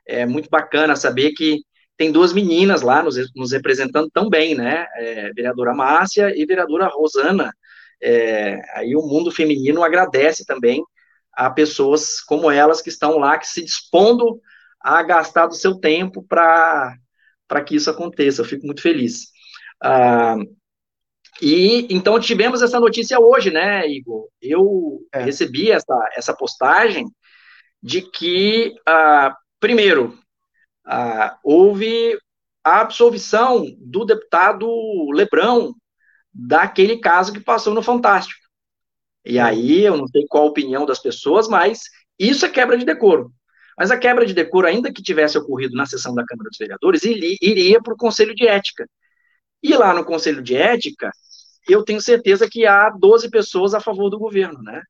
é muito bacana saber que tem duas meninas lá nos, nos representando tão bem, né? É, vereadora Márcia e vereadora Rosana. É, aí o mundo feminino agradece também a pessoas como elas que estão lá, que se dispondo a gastar do seu tempo para que isso aconteça. Eu fico muito feliz. Ah, e então tivemos essa notícia hoje, né, Igor? Eu é. recebi essa, essa postagem de que ah, Primeiro, ah, houve a absolvição do deputado Lebrão daquele caso que passou no Fantástico. E aí, eu não sei qual a opinião das pessoas, mas isso é quebra de decoro. Mas a quebra de decoro, ainda que tivesse ocorrido na sessão da Câmara dos Vereadores, iria para o Conselho de Ética. E lá no Conselho de Ética, eu tenho certeza que há 12 pessoas a favor do governo, né?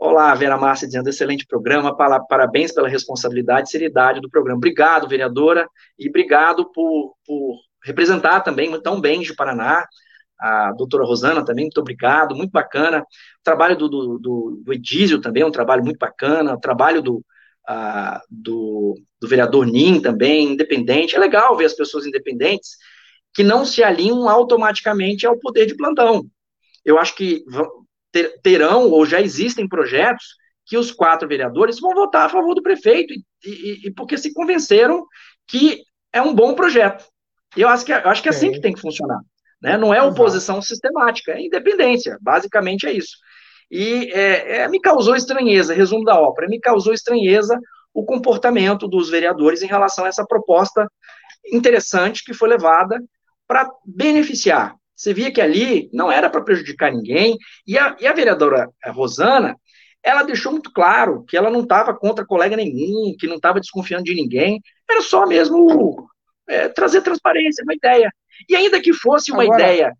Olá, Vera Márcia dizendo, excelente programa, parabéns pela responsabilidade e seriedade do programa. Obrigado, vereadora, e obrigado por, por representar também tão bem de Paraná, a doutora Rosana também, muito obrigado, muito bacana. O trabalho do, do, do, Edísio também é um trabalho muito bacana, o trabalho do, uh, do, do vereador Nin também, independente. É legal ver as pessoas independentes que não se alinham automaticamente ao poder de plantão. Eu acho que ter, terão ou já existem projetos que os quatro vereadores vão votar a favor do prefeito, e, e, e porque se convenceram que é um bom projeto. Eu acho que, eu acho que é assim que tem que funcionar. Né? Não é oposição sistemática, é independência, basicamente é isso. E é, é, me causou estranheza, resumo da ópera, me causou estranheza o comportamento dos vereadores em relação a essa proposta interessante que foi levada para beneficiar. Você via que ali não era para prejudicar ninguém, e a, e a vereadora Rosana, ela deixou muito claro que ela não estava contra colega nenhum, que não estava desconfiando de ninguém, era só mesmo é, trazer transparência, uma ideia. E ainda que fosse uma Agora... ideia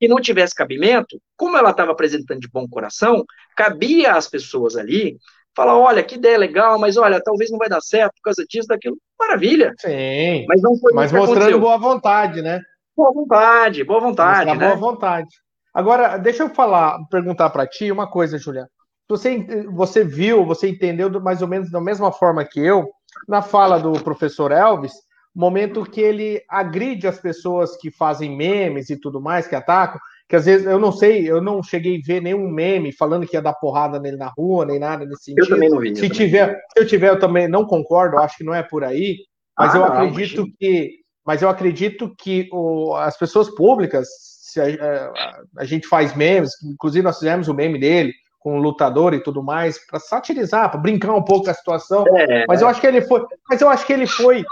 que não tivesse cabimento, como ela estava apresentando de bom coração, cabia às pessoas ali falar, olha, que ideia legal, mas olha, talvez não vai dar certo por causa disso, daquilo. Maravilha. Sim. Mas não foi Mas mostrando aconteceu. boa vontade, né? Boa vontade, boa vontade. né? Boa vontade. Agora, deixa eu falar, perguntar para ti uma coisa, Juliana. Você, você viu, você entendeu mais ou menos da mesma forma que eu, na fala do professor Elvis, momento que ele agride as pessoas que fazem memes e tudo mais, que atacam, que às vezes eu não sei, eu não cheguei a ver nenhum meme falando que ia dar porrada nele na rua, nem nada nesse sentido. Eu também não vi. Se tiver, se eu tiver, eu também não concordo, acho que não é por aí, mas ah, eu acredito não, que, mas eu acredito que o, as pessoas públicas, se a, a, a, gente faz memes, inclusive nós fizemos o meme dele com o lutador e tudo mais, para satirizar, para brincar um pouco com a situação. É, mas eu acho que ele foi, mas eu acho que ele foi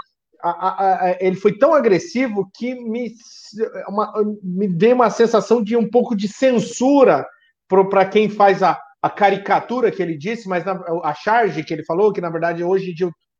a, a, ele foi tão agressivo que me, uma, me deu uma sensação de um pouco de censura para quem faz a, a caricatura que ele disse, mas na, a charge que ele falou, que na verdade hoje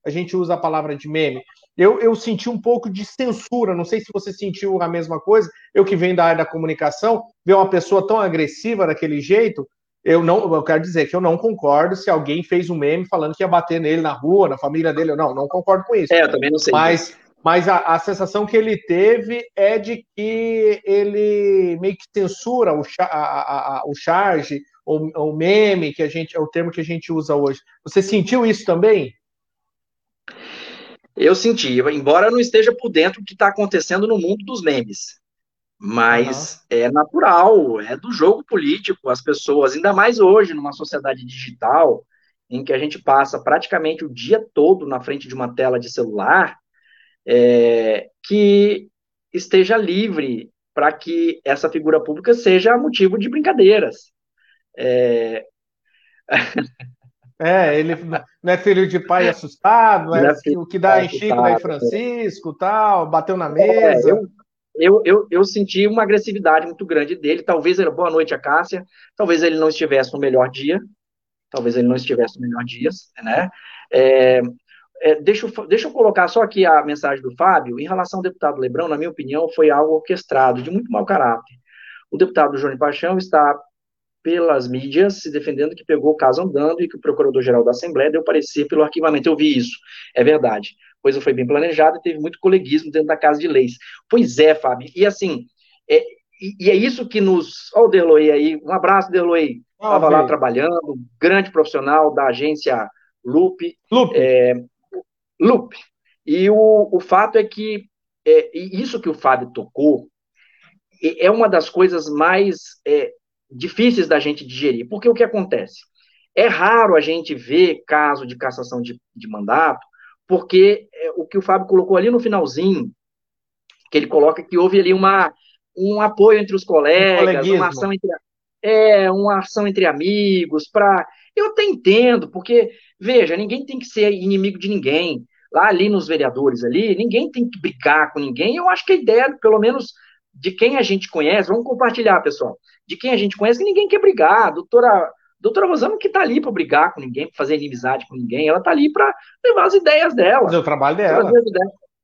a gente usa a palavra de meme. Eu, eu senti um pouco de censura, não sei se você sentiu a mesma coisa. Eu que venho da área da comunicação, ver uma pessoa tão agressiva daquele jeito, eu não, eu quero dizer que eu não concordo se alguém fez um meme falando que ia bater nele na rua, na família dele. Eu não, não concordo com isso. É, eu também não sei. Mas, mas a, a sensação que ele teve é de que ele meio que censura o, a, a, o charge, o, o meme, que a gente é o termo que a gente usa hoje. Você sentiu isso também? Eu senti, embora não esteja por dentro do que está acontecendo no mundo dos memes. Mas uhum. é natural, é do jogo político, as pessoas, ainda mais hoje, numa sociedade digital, em que a gente passa praticamente o dia todo na frente de uma tela de celular, é, que esteja livre para que essa figura pública seja motivo de brincadeiras. É... É, ele não é filho de pai assustado, é, é o que dá em Chico, daí Francisco, tal, bateu na mesa. É, eu, eu, eu, eu senti uma agressividade muito grande dele. Talvez ele, boa noite a Cássia, talvez ele não estivesse no melhor dia, talvez ele não estivesse no melhor dia, né? É, é, deixa, eu, deixa eu colocar só aqui a mensagem do Fábio. Em relação ao deputado Lebrão, na minha opinião, foi algo orquestrado, de muito mau caráter. O deputado Johnny Paixão está pelas mídias se defendendo que pegou o caso andando e que o procurador-geral da Assembleia deu parecer pelo arquivamento. Eu vi isso, é verdade coisa foi bem planejada e teve muito coleguismo dentro da Casa de Leis. Pois é, Fábio, e assim, é, e, e, é isso que nos. Olha o Derloy aí, um abraço, Derloy. Estava lá trabalhando, grande profissional da agência Loop. Loop. É, Loop. E o, o fato é que é, isso que o Fábio tocou é uma das coisas mais é, difíceis da gente digerir, porque o que acontece? É raro a gente ver caso de cassação de, de mandato porque é, o que o Fábio colocou ali no finalzinho, que ele coloca que houve ali uma, um apoio entre os colegas, um uma ação entre, é, uma ação entre amigos, para. Eu até entendo, porque, veja, ninguém tem que ser inimigo de ninguém. Lá ali nos vereadores ali, ninguém tem que brigar com ninguém. Eu acho que a ideia, pelo menos, de quem a gente conhece, vamos compartilhar, pessoal, de quem a gente conhece, que ninguém quer brigar. A doutora doutora Rosana que está ali para brigar com ninguém, para fazer inimizade com ninguém, ela está ali para levar as ideias dela. Fazer o trabalho dela.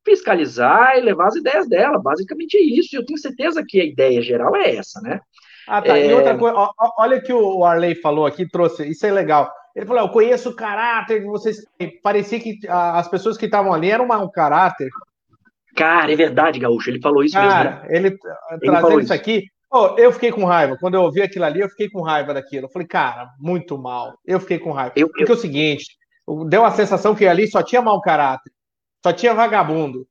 Fiscalizar e levar as ideias dela, basicamente é isso. Eu tenho certeza que a ideia geral é essa, né? Ah, tá. É... E outra coisa, olha que o Arley falou aqui, trouxe, isso é legal. Ele falou: Eu conheço o caráter de vocês. Parecia que as pessoas que estavam ali eram um caráter. Cara, é verdade, Gaúcho. Ele falou isso Cara, mesmo. Né? Ele, ele trazendo isso aqui. Oh, eu fiquei com raiva. Quando eu ouvi aquilo ali, eu fiquei com raiva daquilo. Eu falei, cara, muito mal. Eu fiquei com raiva. Eu, Porque eu... é o seguinte, deu a sensação que ali só tinha mau caráter. Só tinha vagabundo.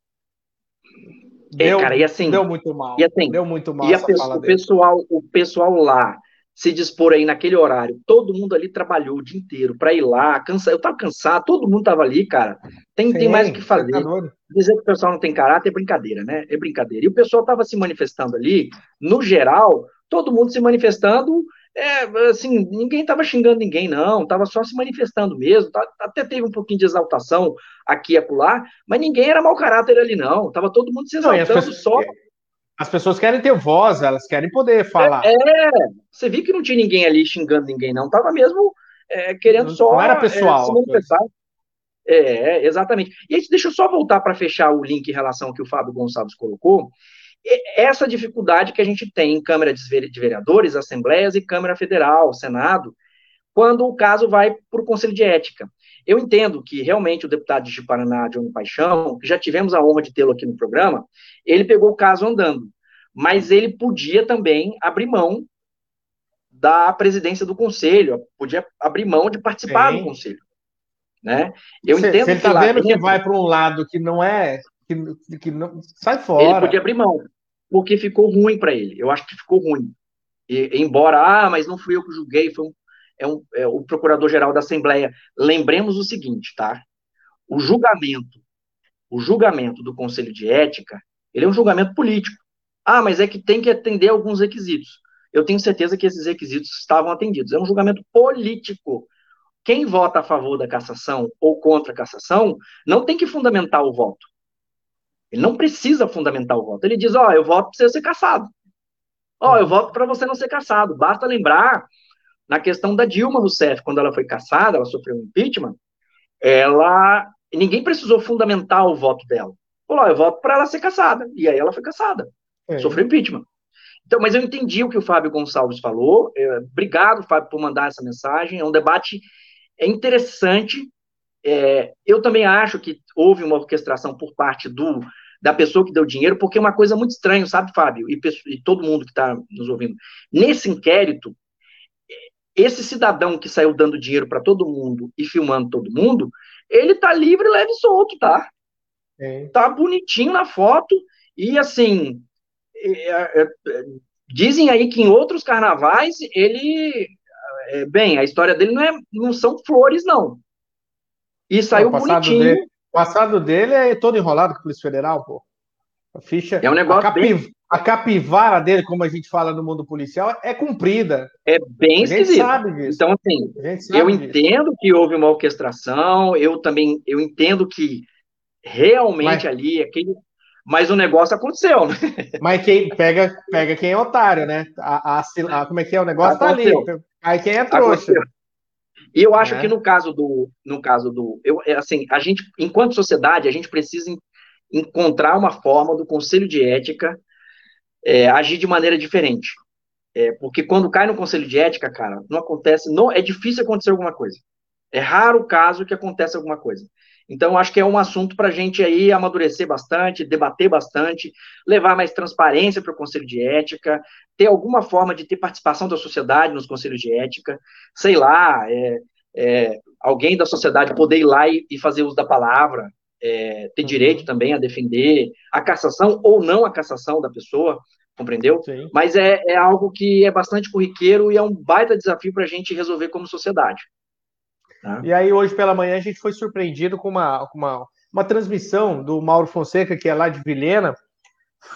É, deu, é, cara, e assim, deu muito mal. E assim, deu muito mal e essa pessoa, o pessoal, o pessoal lá se dispor aí naquele horário. Todo mundo ali trabalhou o dia inteiro para ir lá, cansa... eu tava cansado, todo mundo tava ali, cara. Tem, Sim, tem mais o que fazer. Dizer que o pessoal não tem caráter é brincadeira, né? É brincadeira. E o pessoal tava se manifestando ali, no geral, todo mundo se manifestando é, assim, ninguém estava xingando ninguém, não, estava só se manifestando mesmo, tá, até teve um pouquinho de exaltação aqui e acolá, mas ninguém era mau caráter ali, não, estava todo mundo se exaltando não, pessoas, só. As pessoas querem ter voz, elas querem poder falar. É, é, você viu que não tinha ninguém ali xingando ninguém, não, estava mesmo é, querendo não, só. Não era pessoal. É, se manifestar. É, exatamente. E aí, deixa eu só voltar para fechar o link em relação ao que o Fábio Gonçalves colocou. Essa dificuldade que a gente tem em Câmara de Vereadores, Assembleias e Câmara Federal, Senado, quando o caso vai para o Conselho de Ética. Eu entendo que realmente o deputado de Paraná, Johnny Paixão, que já tivemos a honra de tê-lo aqui no programa, ele pegou o caso andando, mas ele podia também abrir mão da presidência do conselho, podia abrir mão de participar Sim. do conselho. Né? Eu se, entendo se ele está vendo dentro, que vai para um lado que não é, que, que não sai fora. Ele podia abrir mão, porque ficou ruim para ele. Eu acho que ficou ruim. E, embora, ah, mas não fui eu que julguei, foi um, é, um, é o procurador-geral da Assembleia. Lembremos o seguinte, tá? O julgamento, o julgamento do Conselho de Ética, ele é um julgamento político. Ah, mas é que tem que atender alguns requisitos. Eu tenho certeza que esses requisitos estavam atendidos. É um julgamento político quem vota a favor da cassação ou contra a cassação não tem que fundamentar o voto. Ele não precisa fundamentar o voto. Ele diz: Ó, oh, eu voto para você ser cassado. Ó, oh, eu voto para você não ser cassado. Basta lembrar, na questão da Dilma Rousseff, quando ela foi cassada, ela sofreu um impeachment, ela. Ninguém precisou fundamentar o voto dela. Falou: eu voto para ela ser cassada. E aí ela foi cassada. É. Sofreu impeachment. Então, mas eu entendi o que o Fábio Gonçalves falou. É, obrigado, Fábio, por mandar essa mensagem. É um debate é interessante. É, eu também acho que houve uma orquestração por parte do da pessoa que deu dinheiro, porque é uma coisa muito estranha, sabe, Fábio? E, e todo mundo que está nos ouvindo. Nesse inquérito, esse cidadão que saiu dando dinheiro para todo mundo e filmando todo mundo, ele tá livre, leve e solto, tá? É. Tá bonitinho na foto e assim. É, é, é dizem aí que em outros carnavais ele é, bem, a história dele não, é, não são flores, não. E saiu bonitinho. Dele, o passado dele é todo enrolado com a Polícia Federal, pô. A ficha. É um negócio a, capiv bem... a capivara dele, como a gente fala no mundo policial, é cumprida. É bem esquisito. sabe disso. Então, assim, eu disso. entendo que houve uma orquestração, eu também eu entendo que realmente Mas... ali aquele mas o negócio aconteceu, né? Mas quem pega, pega quem é otário, né? A, a, a como é que é? O negócio aconteceu. tá ali. Aí quem é trouxa. E eu acho é. que no caso do, no caso do, eu, é assim, a gente, enquanto sociedade, a gente precisa encontrar uma forma do Conselho de Ética é, agir de maneira diferente. É, porque quando cai no Conselho de Ética, cara, não acontece, não, é difícil acontecer alguma coisa. É raro o caso que acontece alguma coisa. Então, acho que é um assunto para a gente aí amadurecer bastante, debater bastante, levar mais transparência para o Conselho de Ética, ter alguma forma de ter participação da sociedade nos conselhos de ética, sei lá, é, é, alguém da sociedade poder ir lá e, e fazer uso da palavra, é, ter uhum. direito também a defender a cassação ou não a cassação da pessoa, compreendeu? Sim. Mas é, é algo que é bastante corriqueiro e é um baita desafio para a gente resolver como sociedade. Tá? E aí, hoje pela manhã, a gente foi surpreendido com uma, uma, uma transmissão do Mauro Fonseca, que é lá de Vilhena,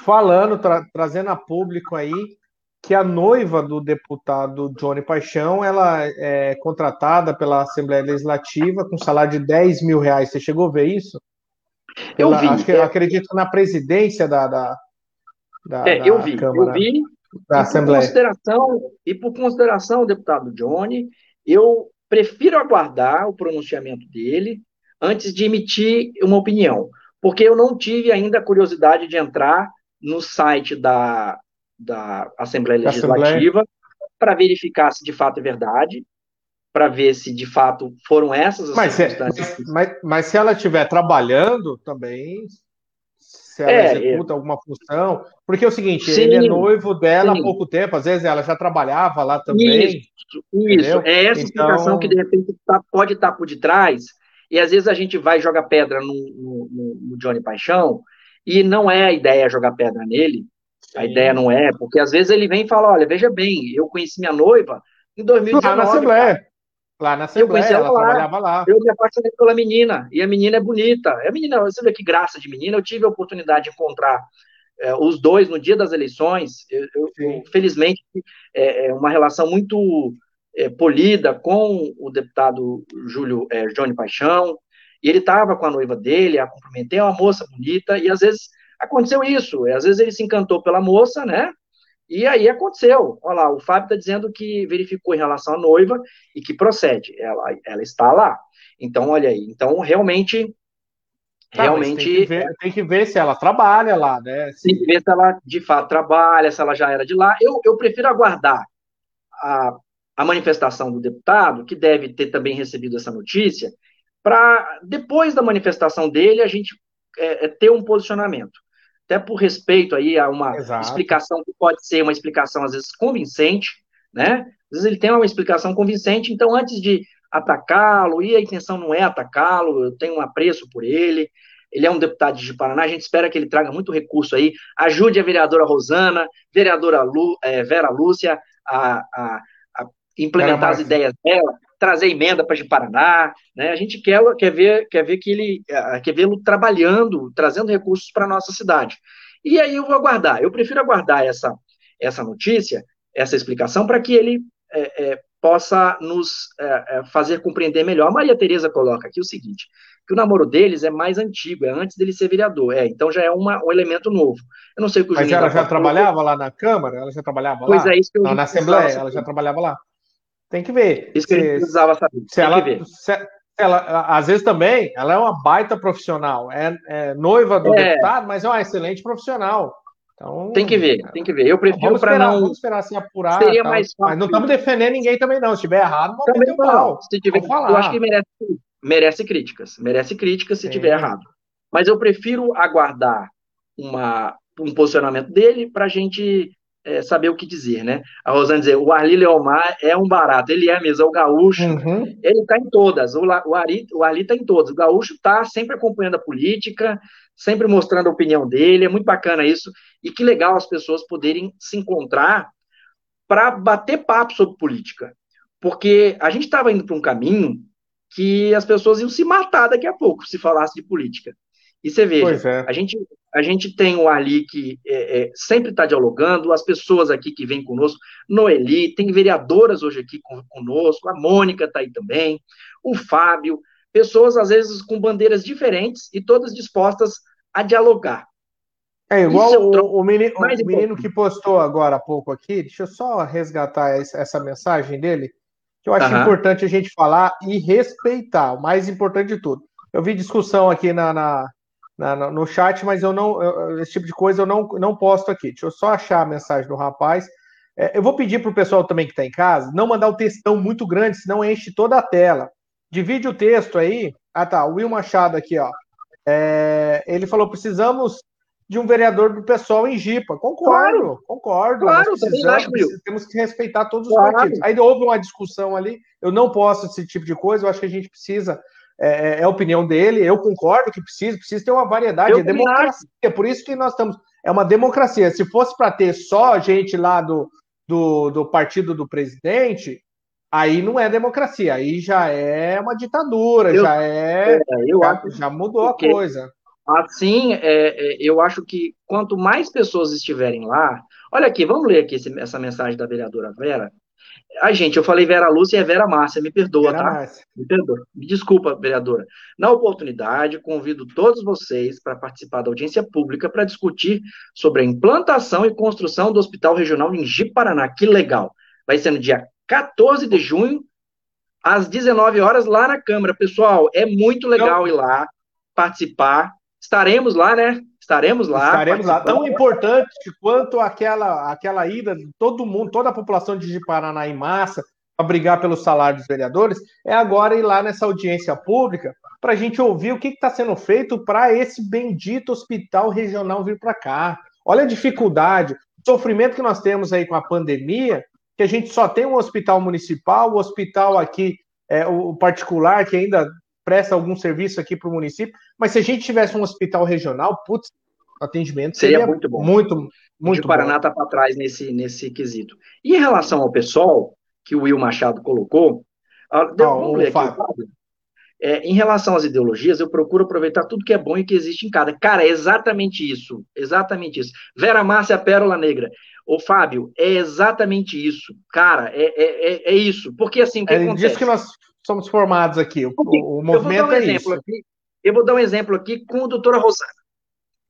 falando, tra trazendo a público aí que a noiva do deputado Johnny Paixão ela é contratada pela Assembleia Legislativa com salário de 10 mil reais. Você chegou a ver isso? Eu ela, vi. Acho que, é... acredito na presidência da, da, da, é, eu vi, Câmara, eu vi. Da e Assembleia. Por consideração, e por consideração, deputado Johnny, eu prefiro aguardar o pronunciamento dele antes de emitir uma opinião, porque eu não tive ainda a curiosidade de entrar no site da, da Assembleia Legislativa para verificar se de fato é verdade, para ver se de fato foram essas as mas circunstâncias. Se, mas, mas, se ela estiver trabalhando também, se ela é, executa é... alguma função. Porque é o seguinte, sim, ele é noivo dela sim. há pouco tempo, às vezes ela já trabalhava lá também. Isso, isso. é essa então... explicação que de repente tá, pode estar tá por detrás, e às vezes a gente vai jogar pedra no, no, no Johnny Paixão, e não é a ideia jogar pedra nele, sim. a ideia não é, porque às vezes ele vem e fala: olha, veja bem, eu conheci minha noiva em 2019. Lá na Assembleia. Lá na Assembleia, eu ela, ela lá. trabalhava lá. Eu me apaixonei pela menina, e a menina é bonita. É a menina, você vê que graça de menina, eu tive a oportunidade de encontrar é, os dois no dia das eleições, eu, eu felizmente, é, é, uma relação muito é, polida com o deputado Júlio é, Johnny Paixão, e ele estava com a noiva dele, a cumprimentei, é uma moça bonita, e às vezes aconteceu isso, às vezes ele se encantou pela moça, né, e aí aconteceu, olha lá, o Fábio está dizendo que verificou em relação à noiva e que procede, ela, ela está lá, então olha aí, então realmente Tá, realmente. Tem que, ver, tem que, ver, se ela trabalha lá, né? Se... Tem que ver se ela de fato trabalha, se ela já era de lá. Eu, eu prefiro aguardar a, a manifestação do deputado, que deve ter também recebido essa notícia, para depois da manifestação dele a gente é, é, ter um posicionamento. Até por respeito aí a uma Exato. explicação que pode ser uma explicação às vezes convincente, né? Às vezes ele tem uma explicação convincente, então antes de atacá-lo, e a intenção não é atacá-lo, eu tenho um apreço por ele, ele é um deputado de Paraná, a gente espera que ele traga muito recurso aí, ajude a vereadora Rosana, vereadora Lu, é, Vera Lúcia a, a, a implementar as ideias dela, trazer emenda para Paraná, né? A gente quer, quer ver, quer ver que ele quer vê-lo trabalhando, trazendo recursos para a nossa cidade. E aí eu vou aguardar. Eu prefiro aguardar essa essa notícia, essa explicação para que ele é, é, possa nos é, fazer compreender melhor. A Maria Tereza coloca aqui o seguinte, que o namoro deles é mais antigo, é antes dele ser vereador, é, então já é uma, um elemento novo. Eu não sei o que o Mas ela já trabalhava lá na Câmara? Ela já trabalhava pois lá? Pois é, isso que eu não, Na Assembleia, ela já trabalhava lá. Tem que ver. Isso que se, eu precisava saber. Se ela, se, ela, às vezes também, ela é uma baita profissional, é, é noiva do é. deputado, mas é uma excelente profissional. Então, tem que ver, tem que ver. Eu prefiro para não. Vamos esperar assim apurar. Seria tal. mais fácil. Mas não estamos defendendo ninguém também, não. Se estiver errado, vamos também não. Se tiver, falar. Eu acho que merece, merece críticas. Merece críticas se estiver errado. Mas eu prefiro aguardar uma, um posicionamento dele para a gente é, saber o que dizer, né? A Rosana dizer, o Arli Leomar é um barato, ele é mesmo, é o gaúcho, uhum. ele está em todas, o, o, Ari, o Arli está em todas, o gaúcho está sempre acompanhando a política, sempre mostrando a opinião dele, é muito bacana isso, e que legal as pessoas poderem se encontrar para bater papo sobre política, porque a gente estava indo para um caminho que as pessoas iam se matar daqui a pouco se falasse de política. E você veja, é. a, gente, a gente tem o Ali que é, é, sempre está dialogando, as pessoas aqui que vêm conosco, Noeli, tem vereadoras hoje aqui conosco, a Mônica está aí também, o Fábio, pessoas, às vezes, com bandeiras diferentes e todas dispostas a dialogar. É igual é o, o, menino, o menino que postou agora há pouco aqui, deixa eu só resgatar essa mensagem dele, que eu acho uhum. importante a gente falar e respeitar, o mais importante de tudo. Eu vi discussão aqui na, na, na no chat, mas eu não, eu, esse tipo de coisa eu não, não posto aqui. Deixa eu só achar a mensagem do rapaz. É, eu vou pedir para o pessoal também que está em casa não mandar o textão muito grande, senão enche toda a tela. Divide o texto aí. Ah, tá. O Will Machado aqui, ó. É, ele falou: precisamos de um vereador do pessoal em Jipa. Concordo, claro, concordo. Claro, precisamos, temos que respeitar todos os claro. partidos. Aí houve uma discussão ali. Eu não posso esse tipo de coisa. Eu acho que a gente precisa. É, é, é a opinião dele. Eu concordo que precisa, precisa ter uma variedade. Eu é democracia. É por isso que nós estamos. É uma democracia. Se fosse para ter só gente lá do, do, do partido do presidente, aí não é democracia, aí já é uma ditadura, eu, já é. é eu já, acho já mudou a coisa. Assim, é, é, eu acho que quanto mais pessoas estiverem lá. Olha aqui, vamos ler aqui essa mensagem da vereadora Vera. A gente, eu falei Vera Lúcia e é Vera Márcia, me perdoa, Vera tá? Márcia. Me perdoa. Me desculpa, vereadora. Na oportunidade, convido todos vocês para participar da audiência pública para discutir sobre a implantação e construção do Hospital Regional em Ji-Paraná. Que legal! Vai ser no dia 14 de junho, às 19 horas, lá na Câmara. Pessoal, é muito legal ir lá, participar. Estaremos lá, né? Estaremos lá. Estaremos lá. Tão importante quanto aquela, aquela ida de todo mundo, toda a população de Paraná em massa, para brigar pelo salário dos vereadores, é agora ir lá nessa audiência pública para a gente ouvir o que está sendo feito para esse bendito hospital regional vir para cá. Olha a dificuldade, o sofrimento que nós temos aí com a pandemia, que a gente só tem um hospital municipal, o hospital aqui, é, o particular, que ainda presta algum serviço aqui para o município, mas se a gente tivesse um hospital regional, putz, atendimento seria, seria muito bom. Muito, muito o Paraná está para trás nesse, nesse quesito. E em relação ao pessoal, que o Will Machado colocou, ah, vamos ler aqui, é, em relação às ideologias, eu procuro aproveitar tudo que é bom e que existe em cada. Cara, é exatamente isso. Exatamente isso. Vera Márcia Pérola Negra. Ô, Fábio, é exatamente isso. Cara, é, é, é, é isso. Porque assim, o que é acontece? disso que nós somos formados aqui. O, o, movimento um é isso. Aqui, eu vou dar um exemplo aqui com a doutora Rosana.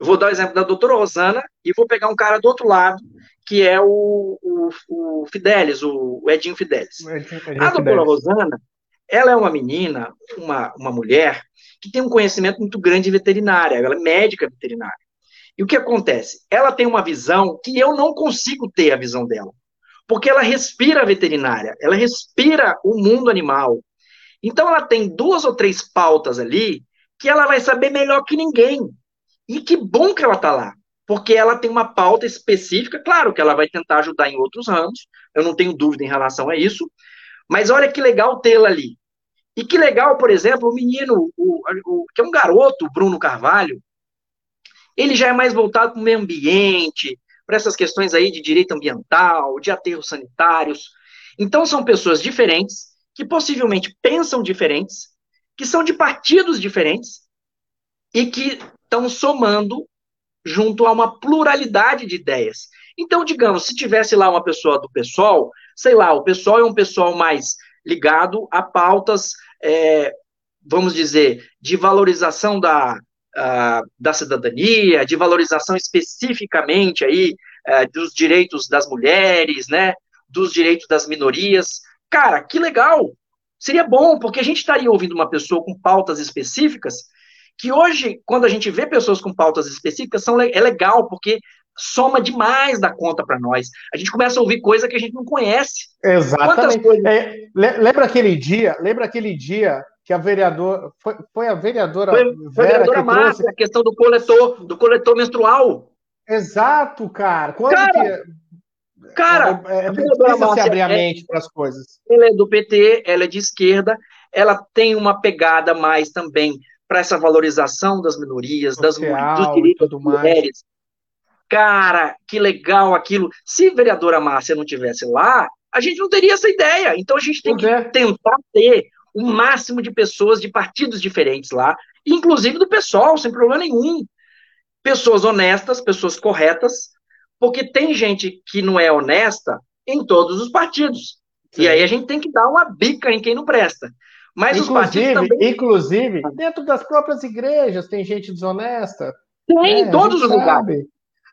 Eu vou dar o um exemplo da doutora Rosana e vou pegar um cara do outro lado, que é o, o, o Fidelis, o, Edinho Fidelis. Edinho, Edinho a doutora Fidelis. Rosana, ela é uma menina, uma, uma mulher, que tem um conhecimento muito grande de veterinária, ela é médica veterinária. E o que acontece? Ela tem uma visão que eu não consigo ter a visão dela. Porque ela respira a veterinária, ela respira o mundo animal. Então ela tem duas ou três pautas ali que ela vai saber melhor que ninguém. E que bom que ela está lá, porque ela tem uma pauta específica, claro que ela vai tentar ajudar em outros ramos, eu não tenho dúvida em relação a isso, mas olha que legal tê-la ali. E que legal, por exemplo, o menino, o, o, que é um garoto, Bruno Carvalho, ele já é mais voltado para o meio ambiente, para essas questões aí de direito ambiental, de aterros sanitários. Então, são pessoas diferentes, que possivelmente pensam diferentes, que são de partidos diferentes e que estão somando junto a uma pluralidade de ideias. Então, digamos, se tivesse lá uma pessoa do PSOL, sei lá, o PSOL é um pessoal mais ligado a pautas, é, vamos dizer, de valorização da, da cidadania, de valorização especificamente aí é, dos direitos das mulheres, né, dos direitos das minorias. Cara, que legal! Seria bom, porque a gente estaria ouvindo uma pessoa com pautas específicas, que hoje, quando a gente vê pessoas com pautas específicas, são, é legal, porque soma demais da conta para nós. A gente começa a ouvir coisa que a gente não conhece. Exatamente. Coisas... É, lembra aquele dia? Lembra aquele dia que a vereadora foi, foi a vereadora foi, foi a vereadora que Márcia, trouxe... a questão do coletor, do coletor menstrual. Exato, cara. Quando cara, que... cara é, é, precisa Márcia, se abrir a é mente para as coisas. Ela é do PT, ela é de esquerda, ela tem uma pegada mais também para essa valorização das minorias, Social, das, dos direitos das mulheres. Cara, que legal aquilo. Se a vereadora Márcia não tivesse lá, a gente não teria essa ideia. Então a gente tem que é. tentar ter o máximo de pessoas de partidos diferentes lá, inclusive do pessoal, sem problema nenhum. Pessoas honestas, pessoas corretas, porque tem gente que não é honesta em todos os partidos. Sim. E aí a gente tem que dar uma bica em quem não presta. Mas inclusive, os também... inclusive, dentro das próprias igrejas tem gente desonesta. Tem, em é, todos os sabe. lugares.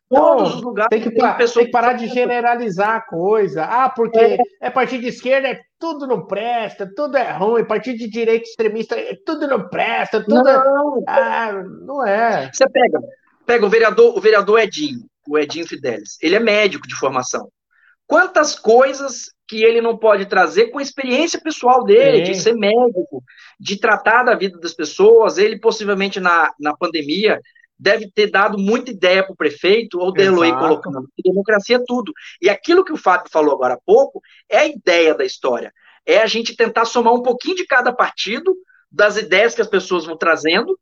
Todos os lugares. Tem que, tem, tem que parar de generalizar a coisa. Ah, porque é. é partido de esquerda, é, tudo não presta, tudo é ruim. Partido de direita extremista, é, tudo não presta, tudo não. É... Ah, não é. Você pega, pega o vereador, o vereador Edinho, o Edinho Fidelis. Ele é médico de formação. Quantas coisas que ele não pode trazer com a experiência pessoal dele, Sim. de ser médico, de tratar da vida das pessoas. Ele, possivelmente, na, na pandemia, deve ter dado muita ideia para o prefeito, ou o Eloy colocando, democracia é tudo. E aquilo que o Fábio falou agora há pouco é a ideia da história. É a gente tentar somar um pouquinho de cada partido, das ideias que as pessoas vão trazendo,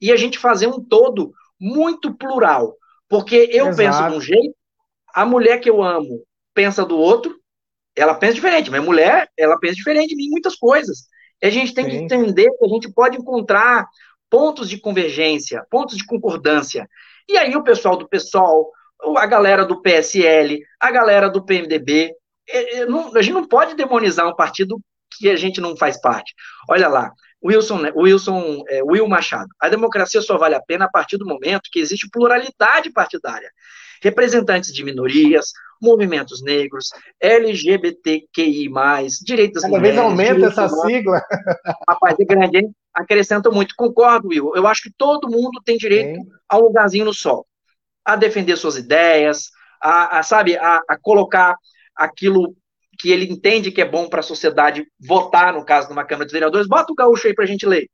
e a gente fazer um todo muito plural. Porque eu Exato. penso de um jeito, a mulher que eu amo pensa do outro, ela pensa diferente, mas mulher, ela pensa diferente de mim em muitas coisas. E a gente tem Sim. que entender que a gente pode encontrar pontos de convergência, pontos de concordância. E aí o pessoal do PSOL, a galera do PSL, a galera do PMDB, é, é, a gente não pode demonizar um partido que a gente não faz parte. Olha lá, Wilson, né, Wilson é, Will Machado. A democracia só vale a pena a partir do momento que existe pluralidade partidária. Representantes de minorias, movimentos negros, LGBTQI+, direitos Cada mulheres... Vez aumenta essa sigla. Rapaz, é grande, hein? Acrescenta muito. Concordo, Will. Eu acho que todo mundo tem direito Sim. a um lugarzinho no sol. A defender suas ideias, a, a sabe, a, a colocar aquilo que ele entende que é bom para a sociedade votar, no caso, numa Câmara de Vereadores. Bota o gaúcho aí para a gente ler.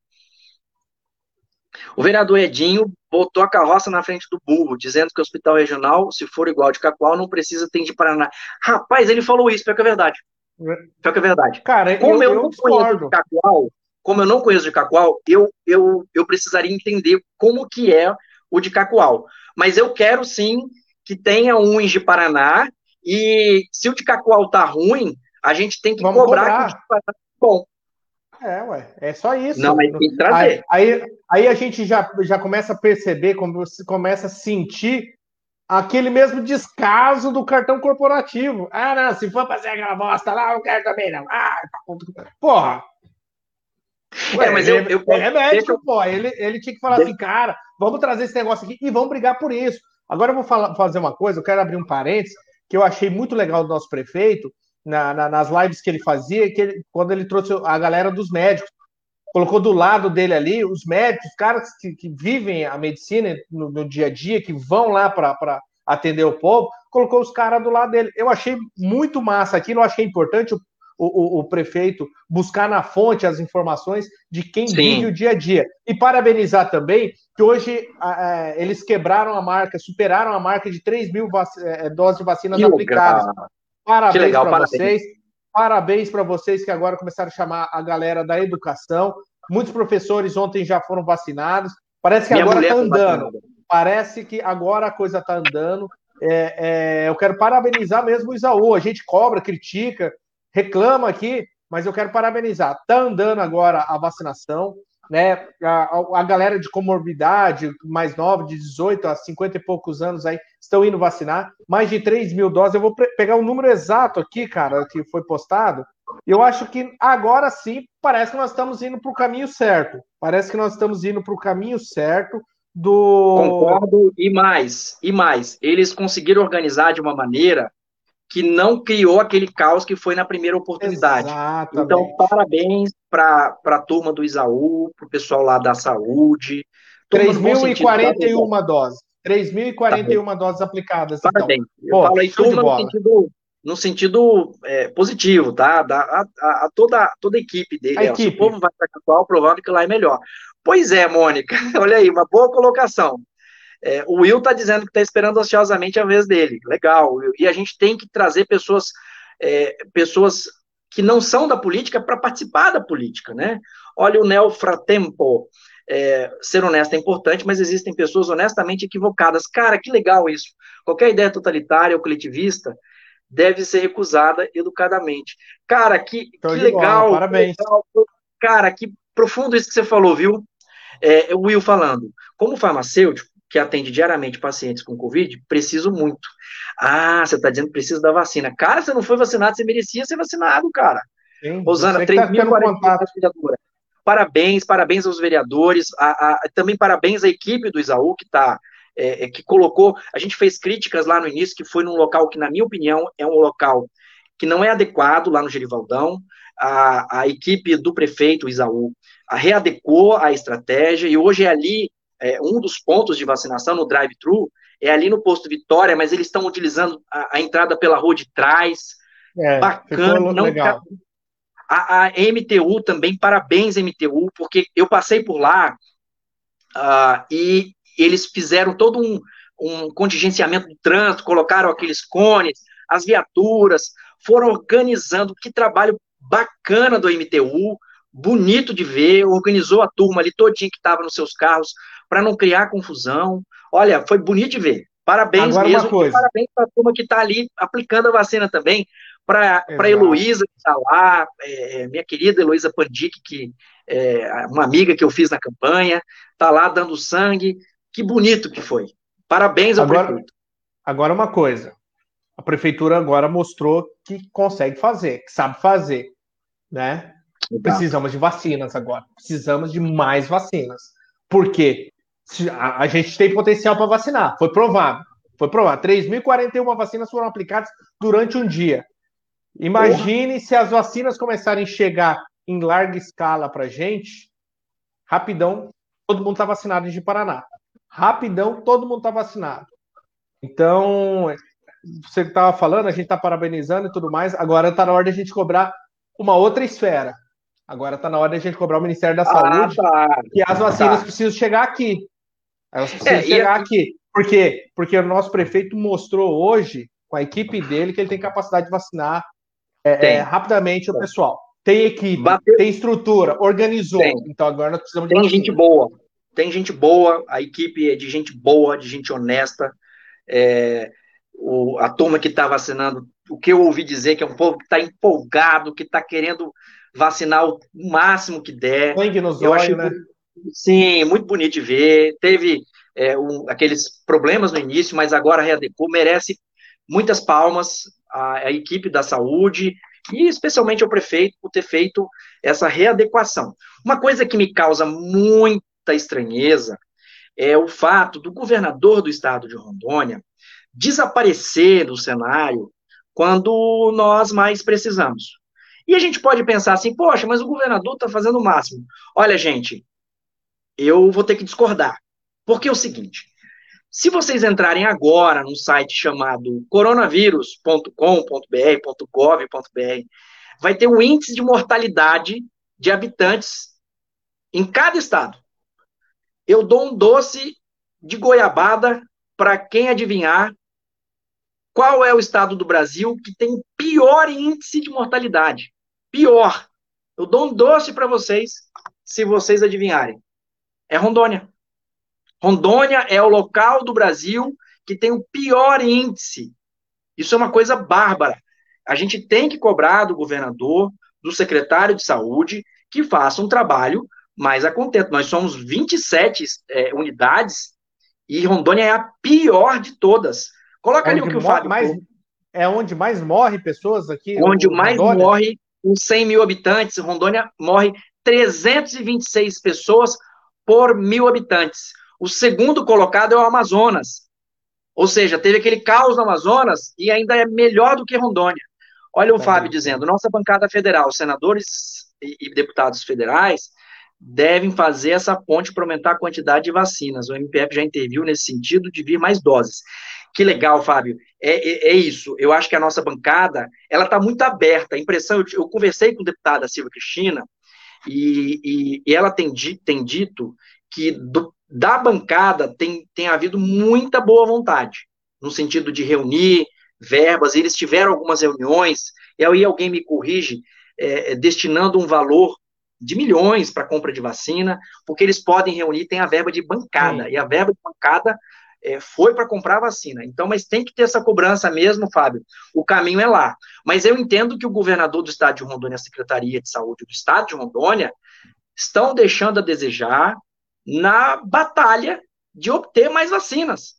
O vereador Edinho botou a carroça na frente do burro, dizendo que o hospital regional, se for igual de Cacoal, não precisa ter de Paraná. Rapaz, ele falou isso, pior que é verdade. Pior que é verdade. Cara, como eu, eu, não conheço de Cacoal, como eu não conheço de Cacoal, eu, eu, eu precisaria entender como que é o de Cacoal. Mas eu quero sim que tenha um de Paraná, e se o de Cacoal tá ruim, a gente tem que Vamos cobrar, cobrar. que o de tá bom. É, ué, é só isso. Não, mas tem que trazer. Aí, aí, aí, a gente já, já começa a perceber, começa a sentir aquele mesmo descaso do cartão corporativo. Ah, não, se for fazer aquela bosta lá, eu quero também não. Ah, porra. Ué, é, mas eu, eu, ele é médico, eu... pô. Ele, ele tinha que falar assim, cara, vamos trazer esse negócio aqui e vamos brigar por isso. Agora eu vou falar, fazer uma coisa, eu quero abrir um parênteses, que eu achei muito legal do nosso prefeito, na, na, nas lives que ele fazia, que ele, quando ele trouxe a galera dos médicos, colocou do lado dele ali os médicos, os caras que, que vivem a medicina no, no, dia a dia, que vão lá para atender o povo, colocou os caras do lado dele. Eu achei muito massa aquilo, eu achei importante o, o, o, prefeito buscar na fonte as informações de quem Sim. vive o dia a dia. E parabenizar também que hoje é, eles quebraram a marca, superaram a marca de 3 mil é, doses de vacinas que aplicadas. Legal. Parabéns para vocês. Parabéns para vocês que agora começaram a chamar a galera da educação. Muitos professores ontem já foram vacinados. Parece que Minha agora está andando. Parece que agora a coisa está andando. É, é, eu quero parabenizar mesmo o Isaú. A gente cobra, critica, reclama aqui, mas eu quero parabenizar. Está andando agora a vacinação né? A, a, galera de comorbidade, mais nova, de 18 a 50 e poucos anos aí, estão indo vacinar. Mais de 3 mil doses. Eu vou pegar o um número exato aqui, cara, que foi postado. Eu acho que agora sim parece que nós estamos indo para o caminho certo. Parece que nós estamos indo para o caminho certo do. Concordo, e mais, e mais. Eles conseguiram organizar de uma maneira que não criou aquele caos que foi na primeira oportunidade. Exatamente. Então, parabéns para a turma do Isaú, para o pessoal lá da saúde. 3.041 tá doses. 3.041 tá doses aplicadas. Então. Parabéns. Então. Eu falei turma no sentido, no sentido é, positivo, tá? Da, a, a, toda, toda a equipe dele. A equipe. Se o povo vai para Catual, provável que lá é melhor. Pois é, Mônica, olha aí, uma boa colocação. É, o Will está dizendo que está esperando ansiosamente a vez dele. Legal. E a gente tem que trazer pessoas, é, pessoas que não são da política para participar da política, né? Olha o Neo Fratempo. É, ser honesto é importante, mas existem pessoas honestamente equivocadas. Cara, que legal isso. Qualquer ideia totalitária ou coletivista deve ser recusada educadamente. Cara, que, que legal. Bola, parabéns. Legal. Cara, que profundo isso que você falou, viu? É, o Will falando. Como farmacêutico, que atende diariamente pacientes com Covid, preciso muito. Ah, você está dizendo que precisa da vacina. Cara, você não foi vacinado, você merecia ser vacinado, cara. Sim, Rosana, 3.040 tá Parabéns, parabéns aos vereadores, a, a, também parabéns à equipe do Isaú, que está é, é, que colocou, a gente fez críticas lá no início, que foi num local que, na minha opinião, é um local que não é adequado lá no Gerivaldão, a, a equipe do prefeito, o Isaú, a readequou a estratégia, e hoje é ali é, um dos pontos de vacinação no drive-thru é ali no posto Vitória, mas eles estão utilizando a, a, entrada pela rua de trás. É, Bacana, não legal. A, a, MTU também, parabéns MTU, porque eu passei por lá uh, e eles fizeram todo um, um contingenciamento do trânsito, colocaram aqueles cones, as viaturas, foram organizando, que trabalho bacana do MTU, bonito de ver, organizou a turma ali todinha que estava nos seus carros para não criar confusão. Olha, foi bonito de ver. Parabéns Agora mesmo. parabéns para a turma que está ali aplicando a vacina também. Para a Heloísa, que está lá, é, é, minha querida Heloísa Pandic, que é uma amiga que eu fiz na campanha, está lá dando sangue. Que bonito que foi. Parabéns ao agora, prefeito. Agora, uma coisa. A prefeitura agora mostrou que consegue fazer, que sabe fazer. Né? Precisamos de vacinas agora. Precisamos de mais vacinas. Por quê? A, gente tem potencial para vacinar. Foi provado. Foi provado. 3.041 vacinas foram aplicadas durante um dia. Imagine Porra. se as vacinas começarem a chegar em larga escala para gente, rapidão, todo mundo está vacinado de Paraná. Rapidão, todo mundo está vacinado. Então, você estava falando, a gente está parabenizando e tudo mais. Agora está na hora de a gente cobrar uma outra esfera. Agora está na hora de a gente cobrar o Ministério da ah, Saúde tá. que as vacinas tá. precisam chegar aqui. Elas precisam é, chegar aqui. Por quê? Porque o nosso prefeito mostrou hoje, com a equipe dele, que ele tem capacidade de vacinar é, é, rapidamente o pessoal. Tem equipe, Bateu. tem estrutura, organizou. Tem. Então agora nós precisamos de Tem vacina. gente boa. Tem gente boa, a equipe é de gente boa, de gente honesta. É, o, a turma que está vacinando, o que eu ouvi dizer que é um povo que está empolgado, que está querendo vacinar o máximo que der. Sangue nos olhos, né? Sim, muito bonito de ver. Teve é, um, aqueles problemas no início, mas agora readequou, merece muitas palmas à, à equipe da saúde e especialmente ao prefeito por ter feito essa readequação. Uma coisa que me causa muita estranheza é o fato do governador do estado de Rondônia desaparecer do cenário quando nós mais precisamos. E a gente pode pensar assim, poxa, mas o governador está fazendo o máximo. Olha, gente, eu vou ter que discordar. Porque é o seguinte: se vocês entrarem agora num site chamado coronavírus.com.br, .gov.br, vai ter o um índice de mortalidade de habitantes em cada estado. Eu dou um doce de goiabada para quem adivinhar qual é o estado do Brasil que tem pior índice de mortalidade. Pior. Eu dou um doce para vocês se vocês adivinharem. É Rondônia. Rondônia é o local do Brasil que tem o pior índice. Isso é uma coisa bárbara. A gente tem que cobrar do governador, do secretário de saúde, que faça um trabalho mais a contento. Nós somos 27 é, unidades e Rondônia é a pior de todas. Coloca onde ali o que o Fábio mais, É onde mais morre pessoas aqui? Onde mais Rondônia? morre, com 100 mil habitantes, Rondônia morre 326 pessoas por mil habitantes. O segundo colocado é o Amazonas. Ou seja, teve aquele caos no Amazonas e ainda é melhor do que Rondônia. Olha o tá Fábio dizendo: nossa bancada federal, senadores e, deputados federais devem fazer essa ponte para aumentar a quantidade de vacinas. O MPF já interviu nesse sentido de vir mais doses. Que legal, Fábio. É, é, é isso. Eu acho que a nossa bancada ela está muito aberta. A impressão, eu, eu, conversei com a deputada Silva Cristina e, e, e ela tem, tem dito que do, da bancada tem, tem havido muita boa vontade, no sentido de reunir verbas, eles tiveram algumas reuniões, e aí alguém me corrige, é destinando um valor de milhões para compra de vacina, porque eles podem reunir, tem a verba de bancada, Sim. e a verba de bancada é, foi para comprar vacina. Então, mas tem que ter essa cobrança mesmo, Fábio. O caminho é lá. Mas eu entendo que o governador do estado de Rondônia, a Secretaria de Saúde do estado de Rondônia, estão deixando a desejar na batalha de obter mais vacinas.